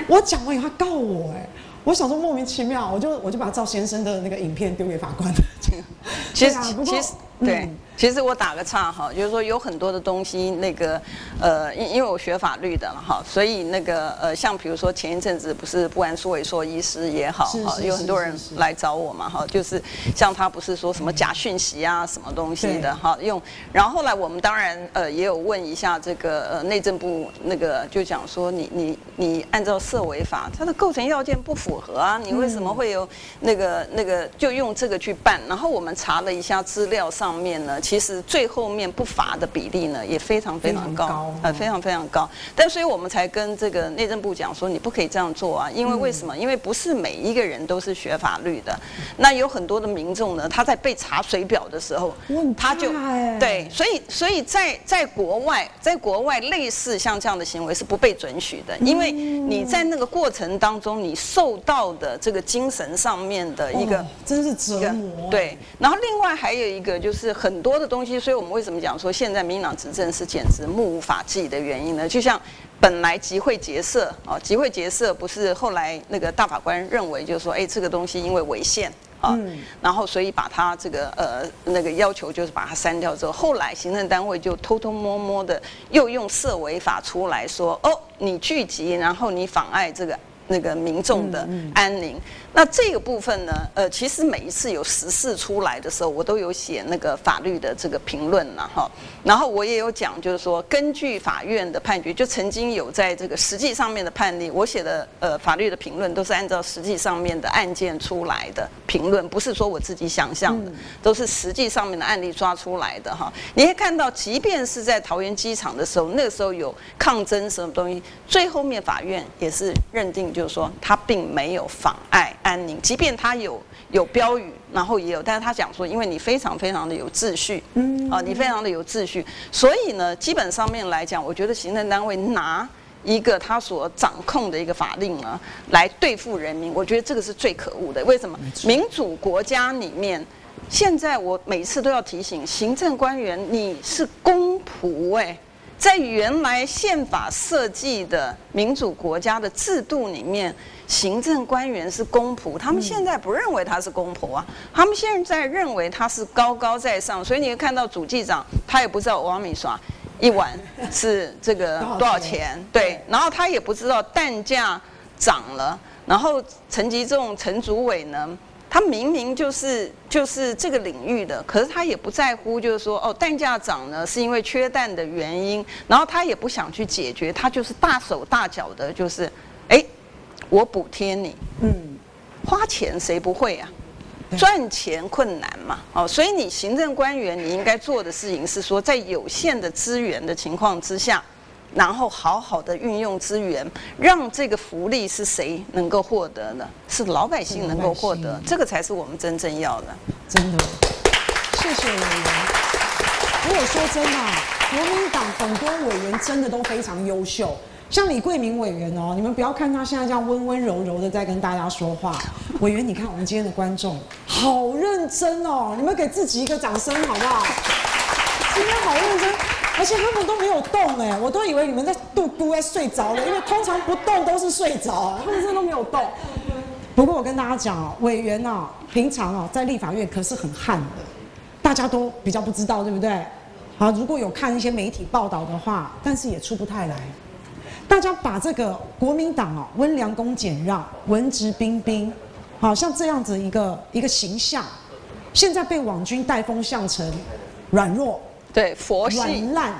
我讲完以后他告我，哎，我想说莫名其妙，我就我就把赵先生的那个影片丢给法官。(laughs) 其实其实对。嗯其实我打个岔哈，就是说有很多的东西，那个呃，因因为我学法律的了哈，所以那个呃，像比如说前一阵子不是不管苏伟硕医师也好哈，有很多人来找我嘛哈，就是像他不是说什么假讯息啊什么东西的哈，用，然后后来我们当然呃也有问一下这个呃内政部那个就讲说你你你按照涉违法，它的构成要件不符合啊，你为什么会有那个那个就用这个去办？然后我们查了一下资料上面呢。其实最后面不罚的比例呢，也非常非常高，非常高呃，非常非常高。但所以我们才跟这个内政部讲说，你不可以这样做啊，因为为什么？因为不是每一个人都是学法律的。那有很多的民众呢，他在被查水表的时候，他就对，所以所以在在国外，在国外类似像这样的行为是不被准许的，因为你在那个过程当中，你受到的这个精神上面的一个真是折磨。对，然后另外还有一个就是很多。的东西，所以我们为什么讲说现在民进党执政是简直目无法纪的原因呢？就像本来集会结社啊，集会结社不是后来那个大法官认为就是说，哎，这个东西因为违宪啊，然后所以把它这个呃那个要求就是把它删掉之后，后来行政单位就偷偷摸摸的又用涉违法出来说，哦，你聚集然后你妨碍这个。那个民众的安宁。那这个部分呢，呃，其实每一次有时事出来的时候，我都有写那个法律的这个评论了哈。然后我也有讲，就是说根据法院的判决，就曾经有在这个实际上面的判例，我写的呃法律的评论都是按照实际上面的案件出来的评论，不是说我自己想象的，都是实际上面的案例抓出来的哈。你会看到，即便是在桃园机场的时候，那个时候有抗争什么东西，最后面法院也是认定，就是说他并没有妨碍。安宁，即便他有有标语，然后也有，但是他讲说，因为你非常非常的有秩序，嗯，啊，你非常的有秩序，所以呢，基本上面来讲，我觉得行政单位拿一个他所掌控的一个法令呢，来对付人民，我觉得这个是最可恶的。为什么？民主国家里面，现在我每次都要提醒行政官员，你是公仆哎。在原来宪法设计的民主国家的制度里面，行政官员是公仆，他们现在不认为他是公仆啊，他们现在认为他是高高在上，所以你会看到主计长他也不知道王米刷一碗是这个多少钱，对，然后他也不知道蛋价涨了，然后陈吉仲陈祖伟呢？他明明就是就是这个领域的，可是他也不在乎，就是说哦，蛋价涨呢是因为缺蛋的原因，然后他也不想去解决，他就是大手大脚的，就是，哎，我补贴你，嗯，花钱谁不会啊？赚钱困难嘛，哦，所以你行政官员你应该做的事情是说，在有限的资源的情况之下。然后好好的运用资源，让这个福利是谁能够获得呢？是老百姓能够获得，这个才是我们真正要的。真的，谢谢委员。如果说真的，国民党很多委员真的都非常优秀，像李桂明委员哦，你们不要看他现在这样温温柔柔的在跟大家说话，(laughs) 委员，你看我们今天的观众好认真哦，你们给自己一个掌声好不好？今天好认真。而且他们都没有动哎，我都以为你们在度都在睡着了，因为通常不动都是睡着啊，他们真的都没有动。不过我跟大家讲哦，委员哦，平常哦在立法院可是很悍的，大家都比较不知道，对不对？好，如果有看一些媒体报道的话，但是也出不太来。大家把这个国民党啊温良恭俭让、文质彬彬，好像这样子一个一个形象，现在被网军带风向成软弱。对，佛系软烂，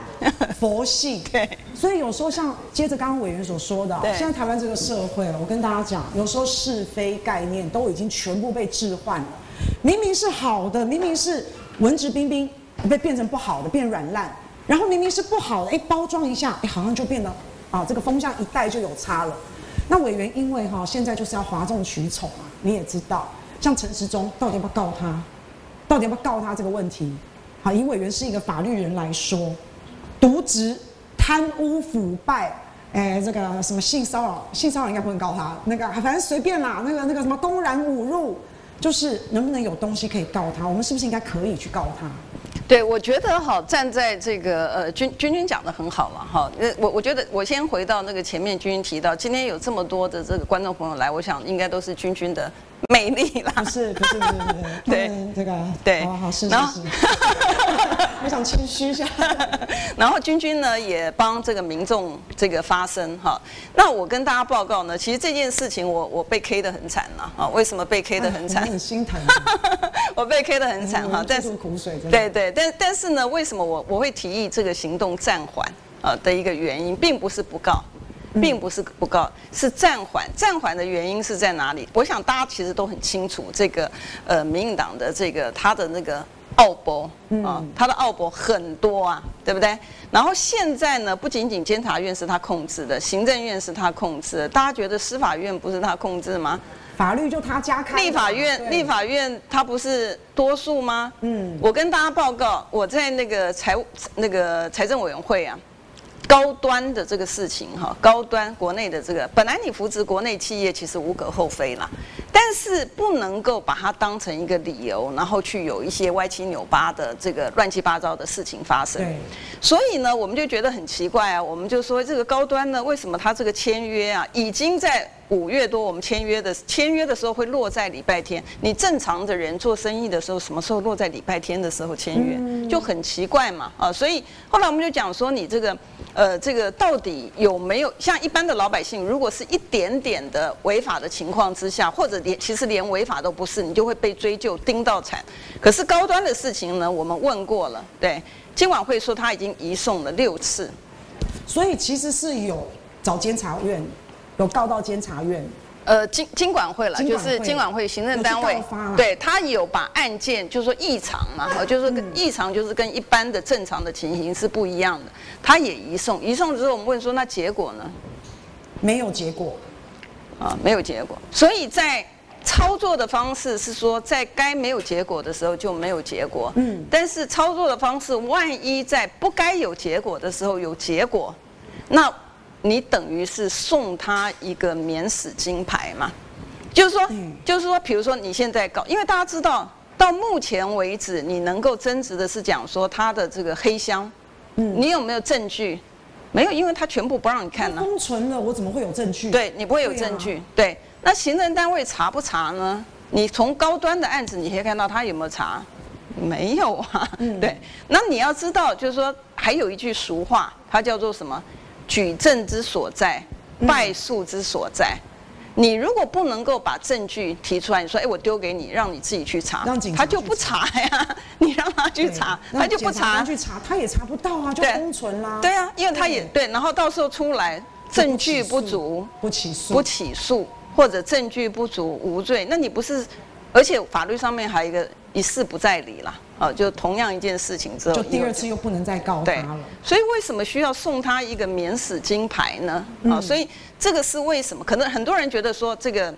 佛系。(laughs) 对，所以有时候像接着刚刚委员所说的，现在台湾这个社会，我跟大家讲，有时候是非概念都已经全部被置换了。明明是好的，明明是文质彬彬，被变成不好的，变软烂。然后明明是不好的，哎，包装一下，哎，好像就变得啊，这个风向一带就有差了。那委员因为哈，现在就是要哗众取宠啊，你也知道，像陈时中到底要不要告他？到底要不要告他这个问题？好，以委员是一个法律人来说，渎职、贪污腐败，哎，这个什么性骚扰，性骚扰应该不能告他，那个反正随便啦，那个那个什么公然侮辱，就是能不能有东西可以告他？我们是不是应该可以去告他？对，我觉得哈，站在这个呃，君君君讲的很好了哈。呃，我我觉得我先回到那个前面君君提到，今天有这么多的这个观众朋友来，我想应该都是君君的。美丽啦，不是不是不是，对这个对，好好是是是，(laughs) 我想谦虚一下。(laughs) 然后君君呢也帮这个民众这个发声哈。那我跟大家报告呢，其实这件事情我我被 K 得很惨了啊。为什么被 K 得很惨？很心疼。(laughs) 我被 K 得很惨哈，但是苦水。对对，但但是呢，为什么我我会提议这个行动暂缓啊的一个原因，并不是不告。并不是不告，是暂缓。暂缓的原因是在哪里？我想大家其实都很清楚，这个呃，民进党的这个他的那个奥博啊，他的奥博很多啊，对不对？然后现在呢，不仅仅监察院是他控制的，行政院是他控制的，大家觉得司法院不是他控制吗？法律就他家开。立法院，立法院他不是多数吗？嗯，我跟大家报告，我在那个财务那个财政委员会啊。高端的这个事情哈，高端国内的这个，本来你扶持国内企业其实无可厚非啦，但是不能够把它当成一个理由，然后去有一些歪七扭八的这个乱七八糟的事情发生。对，所以呢，我们就觉得很奇怪啊，我们就说这个高端呢，为什么它这个签约啊，已经在五月多我们签约的签约的时候会落在礼拜天。你正常的人做生意的时候，什么时候落在礼拜天的时候签约，就很奇怪嘛啊！所以后来我们就讲说，你这个呃，这个到底有没有像一般的老百姓，如果是一点点的违法的情况之下，或者连其实连违法都不是，你就会被追究盯到惨。可是高端的事情呢，我们问过了，对，今晚会说他已经移送了六次，所以其实是有找监察院。有告到监察院，呃，金金管会了，就是金管会行政单位，对他有把案件，就是说异常嘛，就是说跟异常就是跟一般的正常的情形是不一样的，他也移送，移送之后我们问说那结果呢？没有结果，啊，没有结果，所以在操作的方式是说，在该没有结果的时候就没有结果，嗯，但是操作的方式，万一在不该有结果的时候有结果，那。你等于是送他一个免死金牌嘛？就是说，就是说，比如说你现在搞，因为大家知道，到目前为止，你能够争执的是讲说他的这个黑箱，嗯，你有没有证据？没有，因为他全部不让你看呢。封存了，我怎么会有证据？对，你不会有证据。对，那行政单位查不查呢？你从高端的案子，你可以看到他有没有查？没有啊。嗯，对。那你要知道，就是说，还有一句俗话，它叫做什么？举证之所在，败诉之所在。你如果不能够把证据提出来，你说，哎，我丢给你，让你自己去查，他就不查呀。(laughs) 你让他去查，他就不查。去查，他也查不到啊，就封存啦。对啊，因为他也对，然后到时候出来证据不足，不起诉，不起诉，或者证据不足无罪，那你不是？而且法律上面还有一个一事不再理了。哦，就同样一件事情之后，就第二次又不能再告他了。所以为什么需要送他一个免死金牌呢？啊，所以这个是为什么？可能很多人觉得说这个，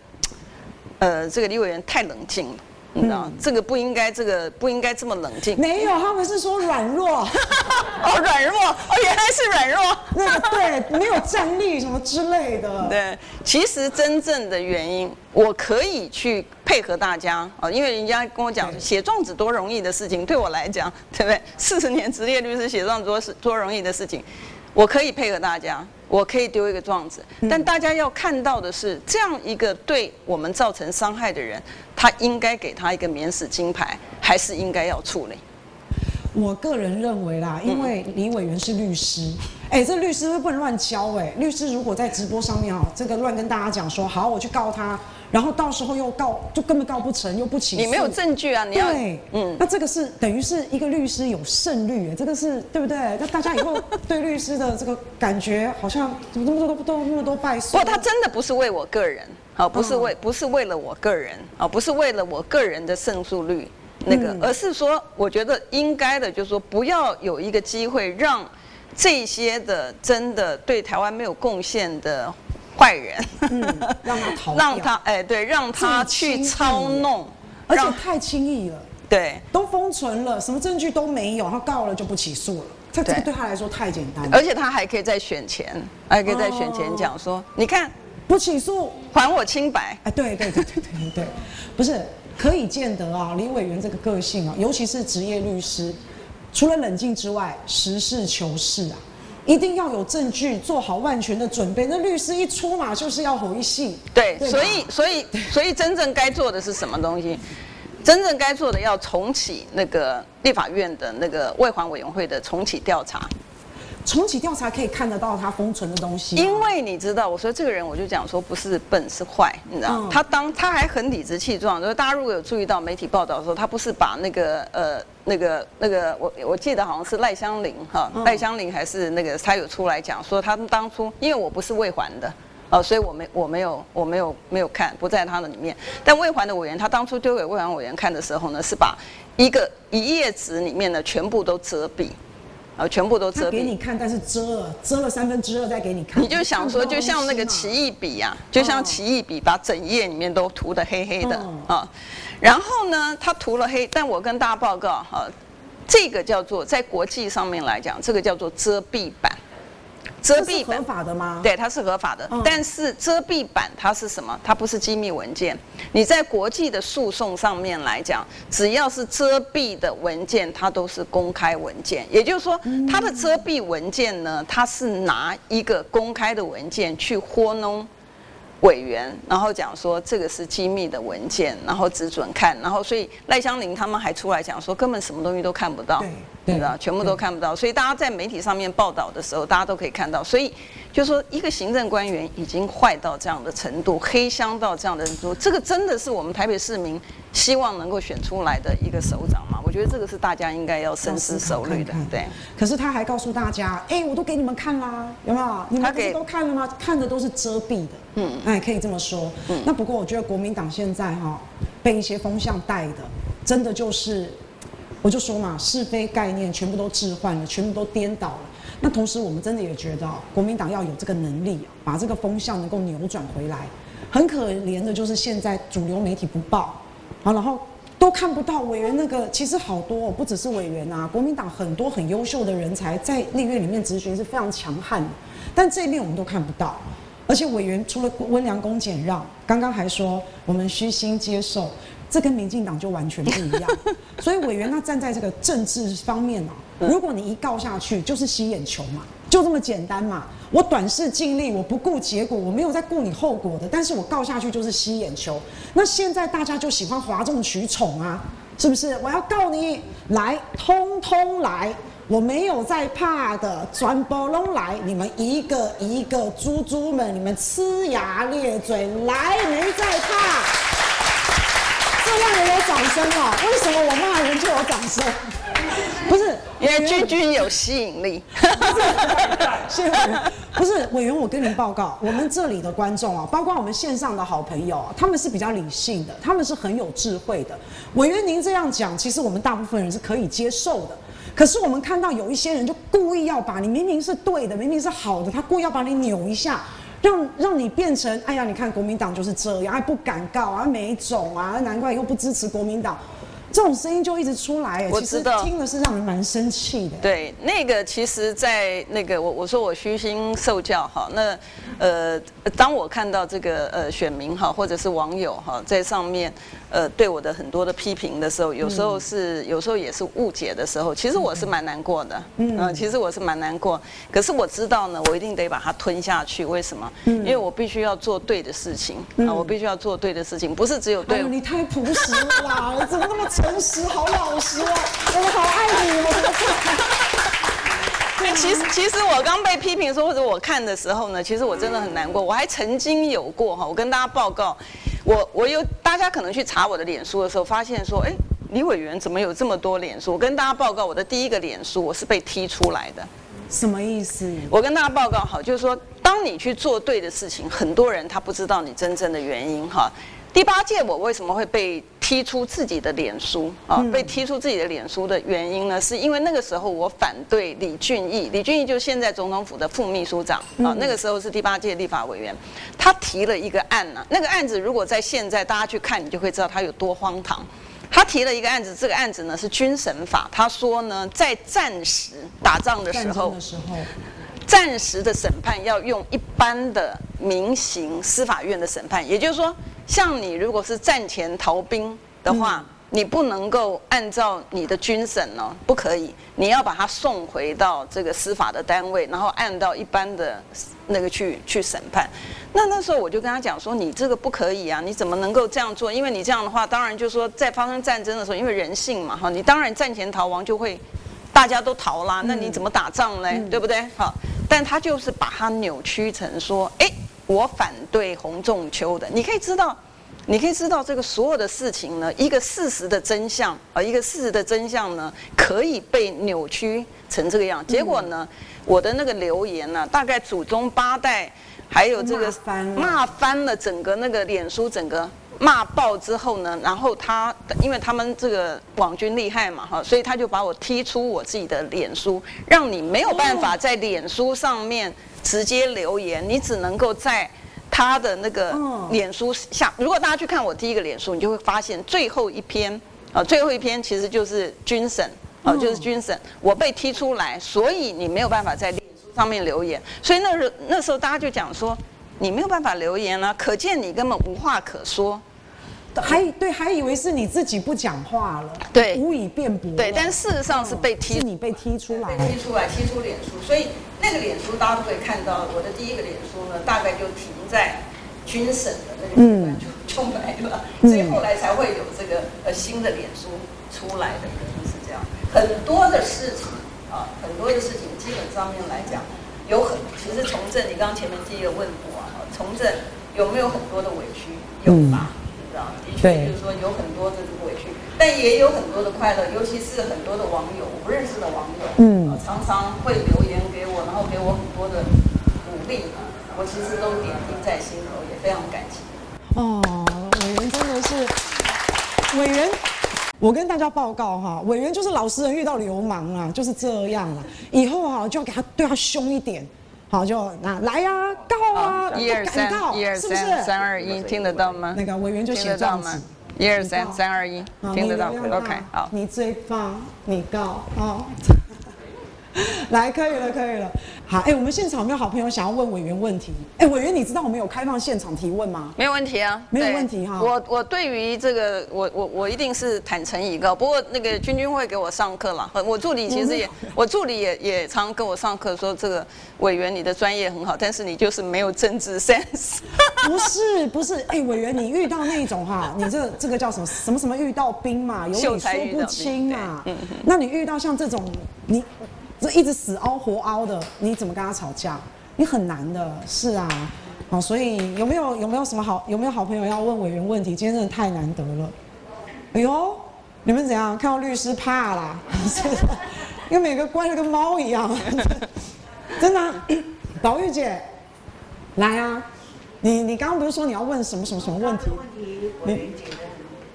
呃，这个李委员太冷静了。你知道，这个不应该，这个不应该这么冷静。没有，他们是说软弱。(laughs) 哦，软弱，哦，原来是软弱。(laughs) 那个对，没有战力什么之类的。(laughs) 对，其实真正的原因，我可以去配合大家啊，因为人家跟我讲，写状子多容易的事情，对我来讲，对不对？四十年职业律师写状子多是多容易的事情，我可以配合大家。我可以丢一个状子，但大家要看到的是，这样一个对我们造成伤害的人，他应该给他一个免死金牌，还是应该要处理？我个人认为啦，因为李委员是律师，哎、欸，这律师不能乱教哎，律师如果在直播上面哦，这个乱跟大家讲说，好，我去告他。然后到时候又告，就根本告不成，又不起诉。你没有证据啊！你要对，嗯，那这个是等于是一个律师有胜率，这个是对不对？那大家以后对律师的这个感觉，好像怎么这么多都都那么多败诉？不他真的不是为我个人，好，不是为不是为了我个人，啊，不是为了我个人的胜诉率那个，而是说，我觉得应该的，就是说，不要有一个机会让这些的真的对台湾没有贡献的。坏人，嗯，让他逃，(laughs) 让他哎，对，让他去操弄，而且太轻易了，对，都封存了，什么证据都没有，他告了就不起诉了，这这个对他来说太简单了，而且他还可以在选前，还可以在选前讲说，哦、你看不起诉，还我清白，哎，对对对对对对，不是可以见得啊，李委员这个个性啊，尤其是职业律师，除了冷静之外，实事求是啊。一定要有证据，做好万全的准备。那律师一出马就是要回信。对，对所以所以所以真正该做的是什么东西？真正该做的要重启那个立法院的那个外环委员会的重启调查。重启调查可以看得到他封存的东西，因为你知道，我说这个人，我就讲说不是笨是坏，你知道，嗯、他当他还很理直气壮，就是大家如果有注意到媒体报道的时候，他不是把那个呃那个那个我我记得好像是赖香林哈，赖香林还是那个他有出来讲说，他们当初因为我不是卫环的哦，所以我没我没有我没有没有看不在他的里面，但魏环的委员他当初丢给魏环委员看的时候呢，是把一个一页纸里面的全部都折笔。啊，全部都遮蔽给你看，但是遮了，遮了三分之二再给你看。你就想说，就像那个奇异笔呀，就像奇异笔把整页里面都涂的黑黑的啊。然后呢，他涂了黑，但我跟大家报告哈，这个叫做在国际上面来讲，这个叫做遮蔽版。遮蔽合法的吗？对，它是合法的。嗯、但是遮蔽版它是什么？它不是机密文件。你在国际的诉讼上面来讲，只要是遮蔽的文件，它都是公开文件。也就是说，它的遮蔽文件呢，它是拿一个公开的文件去糊弄委员，然后讲说这个是机密的文件，然后只准看，然后所以赖香林他们还出来讲说根本什么东西都看不到，对，对吧？全部都看不到，所以大家在媒体上面报道的时候，大家都可以看到，所以就说一个行政官员已经坏到这样的程度，黑箱到这样的程度，这个真的是我们台北市民希望能够选出来的一个首长吗？我觉得这个是大家应该要深思熟虑的，对。可是他还告诉大家，哎，我都给你们看啦，有没有？你们不是都看了吗？看的都是遮蔽的，嗯，哎，可以这么说。嗯，那不过我觉得国民党现在哈被一些风向带的，真的就是，我就说嘛，是非概念全部都置换了，全部都颠倒了。那同时我们真的也觉得，国民党要有这个能力，把这个风向能够扭转回来。很可怜的就是现在主流媒体不报，好，然后。都看不到委员那个，其实好多，不只是委员啊，国民党很多很优秀的人才在立院里面执行是非常强悍的，但这一面我们都看不到，而且委员除了温良恭俭让，刚刚还说我们虚心接受，这跟民进党就完全不一样，(laughs) 所以委员他站在这个政治方面啊，如果你一告下去就是吸眼球嘛。就这么简单嘛！我短视近利，我不顾结果，我没有在顾你后果的。但是我告下去就是吸眼球。那现在大家就喜欢哗众取宠啊，是不是？我要告你，来，通通来，我没有在怕的，全部拢来，你们一个一个猪猪们，你们呲牙咧嘴，来，没在怕。这样也有掌声啊？为什么我骂人就有掌声？不是，因为君君有吸引力。谢谢委员。不是委员，我跟您报告，我们这里的观众啊，包括我们线上的好朋友啊，他们是比较理性的，他们是很有智慧的。委员您这样讲，其实我们大部分人是可以接受的。可是我们看到有一些人就故意要把你明明是对的，明明是好的，他故意要把你扭一下，让让你变成哎呀，你看国民党就是这样，还不敢告啊，没种啊，难怪又不支持国民党。这种声音就一直出来，我知道，听了是让人蛮生气的。对，那个其实，在那个我我说我虚心受教哈，那呃，当我看到这个呃选民哈或者是网友哈在上面呃对我的很多的批评的时候，有时候是有时候也是误解的时候，其实我是蛮难过的，嗯，其实我是蛮难过。可是我知道呢，我一定得把它吞下去。为什么？因为我必须要做对的事情啊，我必须要做对的事情，不是只有对。你太朴实了啦，怎么那么？诚实，好老实啊！我们好爱你，我们其实，其实我刚被批评说，或者我看的时候呢，其实我真的很难过。我还曾经有过哈，我跟大家报告，我我有大家可能去查我的脸书的时候，发现说，哎，李委员怎么有这么多脸书？我跟大家报告，我的第一个脸书我是被踢出来的。什么意思？我跟大家报告好，就是说，当你去做对的事情，很多人他不知道你真正的原因哈。第八届我为什么会被踢出自己的脸书啊？被踢出自己的脸书的原因呢？是因为那个时候我反对李俊毅，李俊毅就是现在总统府的副秘书长啊。那个时候是第八届立法委员，他提了一个案呢。那个案子如果在现在大家去看，你就会知道他有多荒唐。他提了一个案子，这个案子呢是军审法。他说呢，在战时打仗的时候，暂时的审判要用一般的民刑司法院的审判，也就是说。像你如果是战前逃兵的话，你不能够按照你的军审呢，不可以，你要把他送回到这个司法的单位，然后按到一般的那个去去审判。那那时候我就跟他讲说，你这个不可以啊，你怎么能够这样做？因为你这样的话，当然就是说在发生战争的时候，因为人性嘛，哈，你当然战前逃亡就会大家都逃啦，那你怎么打仗嘞？对不对？好，但他就是把它扭曲成说，哎。我反对洪仲秋的，你可以知道，你可以知道这个所有的事情呢，一个事实的真相啊，一个事实的真相呢，可以被扭曲成这个样。结果呢，我的那个留言呢，大概祖宗八代，还有这个骂翻了整个那个脸书，整个骂爆之后呢，然后他因为他们这个网军厉害嘛哈，所以他就把我踢出我自己的脸书，让你没有办法在脸书上面。直接留言，你只能够在他的那个脸书下。如果大家去看我第一个脸书，你就会发现最后一篇啊，最后一篇其实就是军审啊，就是军审。我被踢出来，所以你没有办法在脸书上面留言。所以那时那时候大家就讲说，你没有办法留言了，可见你根本无话可说。还对，还以为是你自己不讲话了，对，无以辩驳。对，但事实上是被踢，是你被踢出来，被踢出来，踢出脸书。所以那个脸书大家都可以看到，我的第一个脸书呢，大概就停在军审的那个阶段就就没了，所以后来才会有这个呃新的脸书出来的，原因是这样。很多的事情啊，很多的事情基本上面来讲，有很其实从政，你刚刚前面第一个问过啊，从政有没有很多的委屈？有吧？知道，的确就是说有很多的这个委屈，但也有很多的快乐，尤其是很多的网友，我不认识的网友，嗯，常常会留言给我，然后给我很多的鼓励，我其实都点滴在心头，也非常感激。哦，委员真的是委员，我跟大家报告哈，委员就是老实人遇到流氓啊，就是这样啊，以后啊就要给他对他凶一点。好，就那来呀、啊，告啊，一二三，一二三，三二一，听得到吗？那个委员就写这样子，一二三，三二一，听得到，OK，好，你最棒，你告，好。(laughs) 来，可以了，可以了。好，哎，我们现场有没有好朋友想要问委员问题？哎，委员，你知道我们有开放现场提问吗？没有问题啊，没有问题哈。我我对于这个，我我我一定是坦诚以告。不过那个君君会给我上课了，我助理其实也，我助理也也常跟我上课，说这个委员你的专业很好，但是你就是没有政治 sense。(laughs) 不是不是，哎，委员你遇到那种哈，(laughs) 你这这个叫什么什么什么遇到兵嘛，有理说不清嘛。嗯嗯。那你遇到像这种你。这一直死凹活凹的，你怎么跟他吵架？你很难的，是啊，好，所以有没有有没有什么好有没有好朋友要问委员问题？今天真的太难得了。哎呦，你们怎样看到律师怕啦？(laughs) 因为每个乖的跟猫一样，(laughs) 真的、啊。宝玉姐，来啊，你你刚刚不是说你要问什么什么什么问题？问题委员解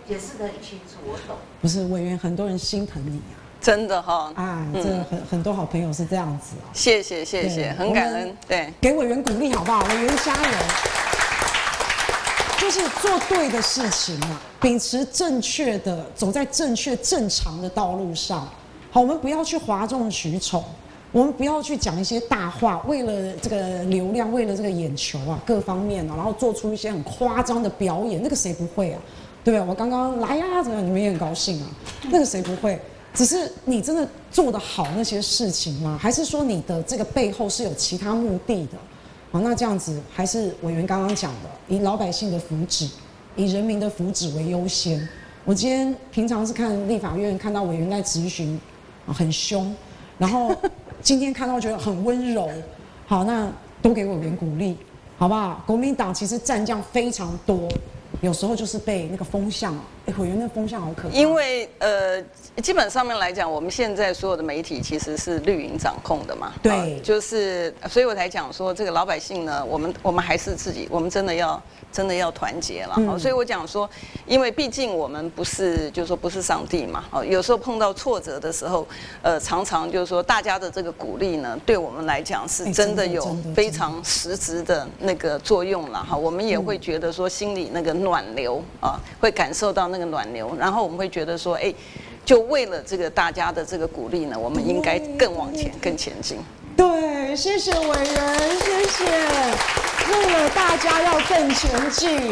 解释的很清楚，我懂。不是委员，很多人心疼你啊。真的哈，啊，这很很多好朋友是这样子。谢谢谢谢，很感恩。对，给委员鼓励好不好？委员加油！就是做对的事情嘛，秉持正确的，走在正确正常的道路上。好，我们不要去哗众取宠，我们不要去讲一些大话，为了这个流量，为了这个眼球啊，各方面啊，然后做出一些很夸张的表演。那个谁不会啊？对啊，我刚刚来呀，怎么样？你们也很高兴啊？那个谁不会？只是你真的做得好那些事情吗？还是说你的这个背后是有其他目的的？好，那这样子还是委员刚刚讲的，以老百姓的福祉，以人民的福祉为优先。我今天平常是看立法院看到委员在质询，很凶，然后今天看到觉得很温柔。好，那多给委员鼓励，好不好？国民党其实战将非常多。有时候就是被那个风向，哎，委员那风向好可怕。因为呃，基本上面来讲，我们现在所有的媒体其实是绿营掌控的嘛。对、呃，就是，所以我才讲说，这个老百姓呢，我们我们还是自己，我们真的要真的要团结了。嗯、所以我讲说，因为毕竟我们不是，就是说不是上帝嘛。哦，有时候碰到挫折的时候，呃，常常就是说大家的这个鼓励呢，对我们来讲是真的有非常实质的那个作用了。哈，我们也会觉得说心里那个。暖流啊，会感受到那个暖流，然后我们会觉得说，哎，就为了这个大家的这个鼓励呢，我们应该更往前、更前进。对，谢谢伟人，谢谢，为了大家要更前进。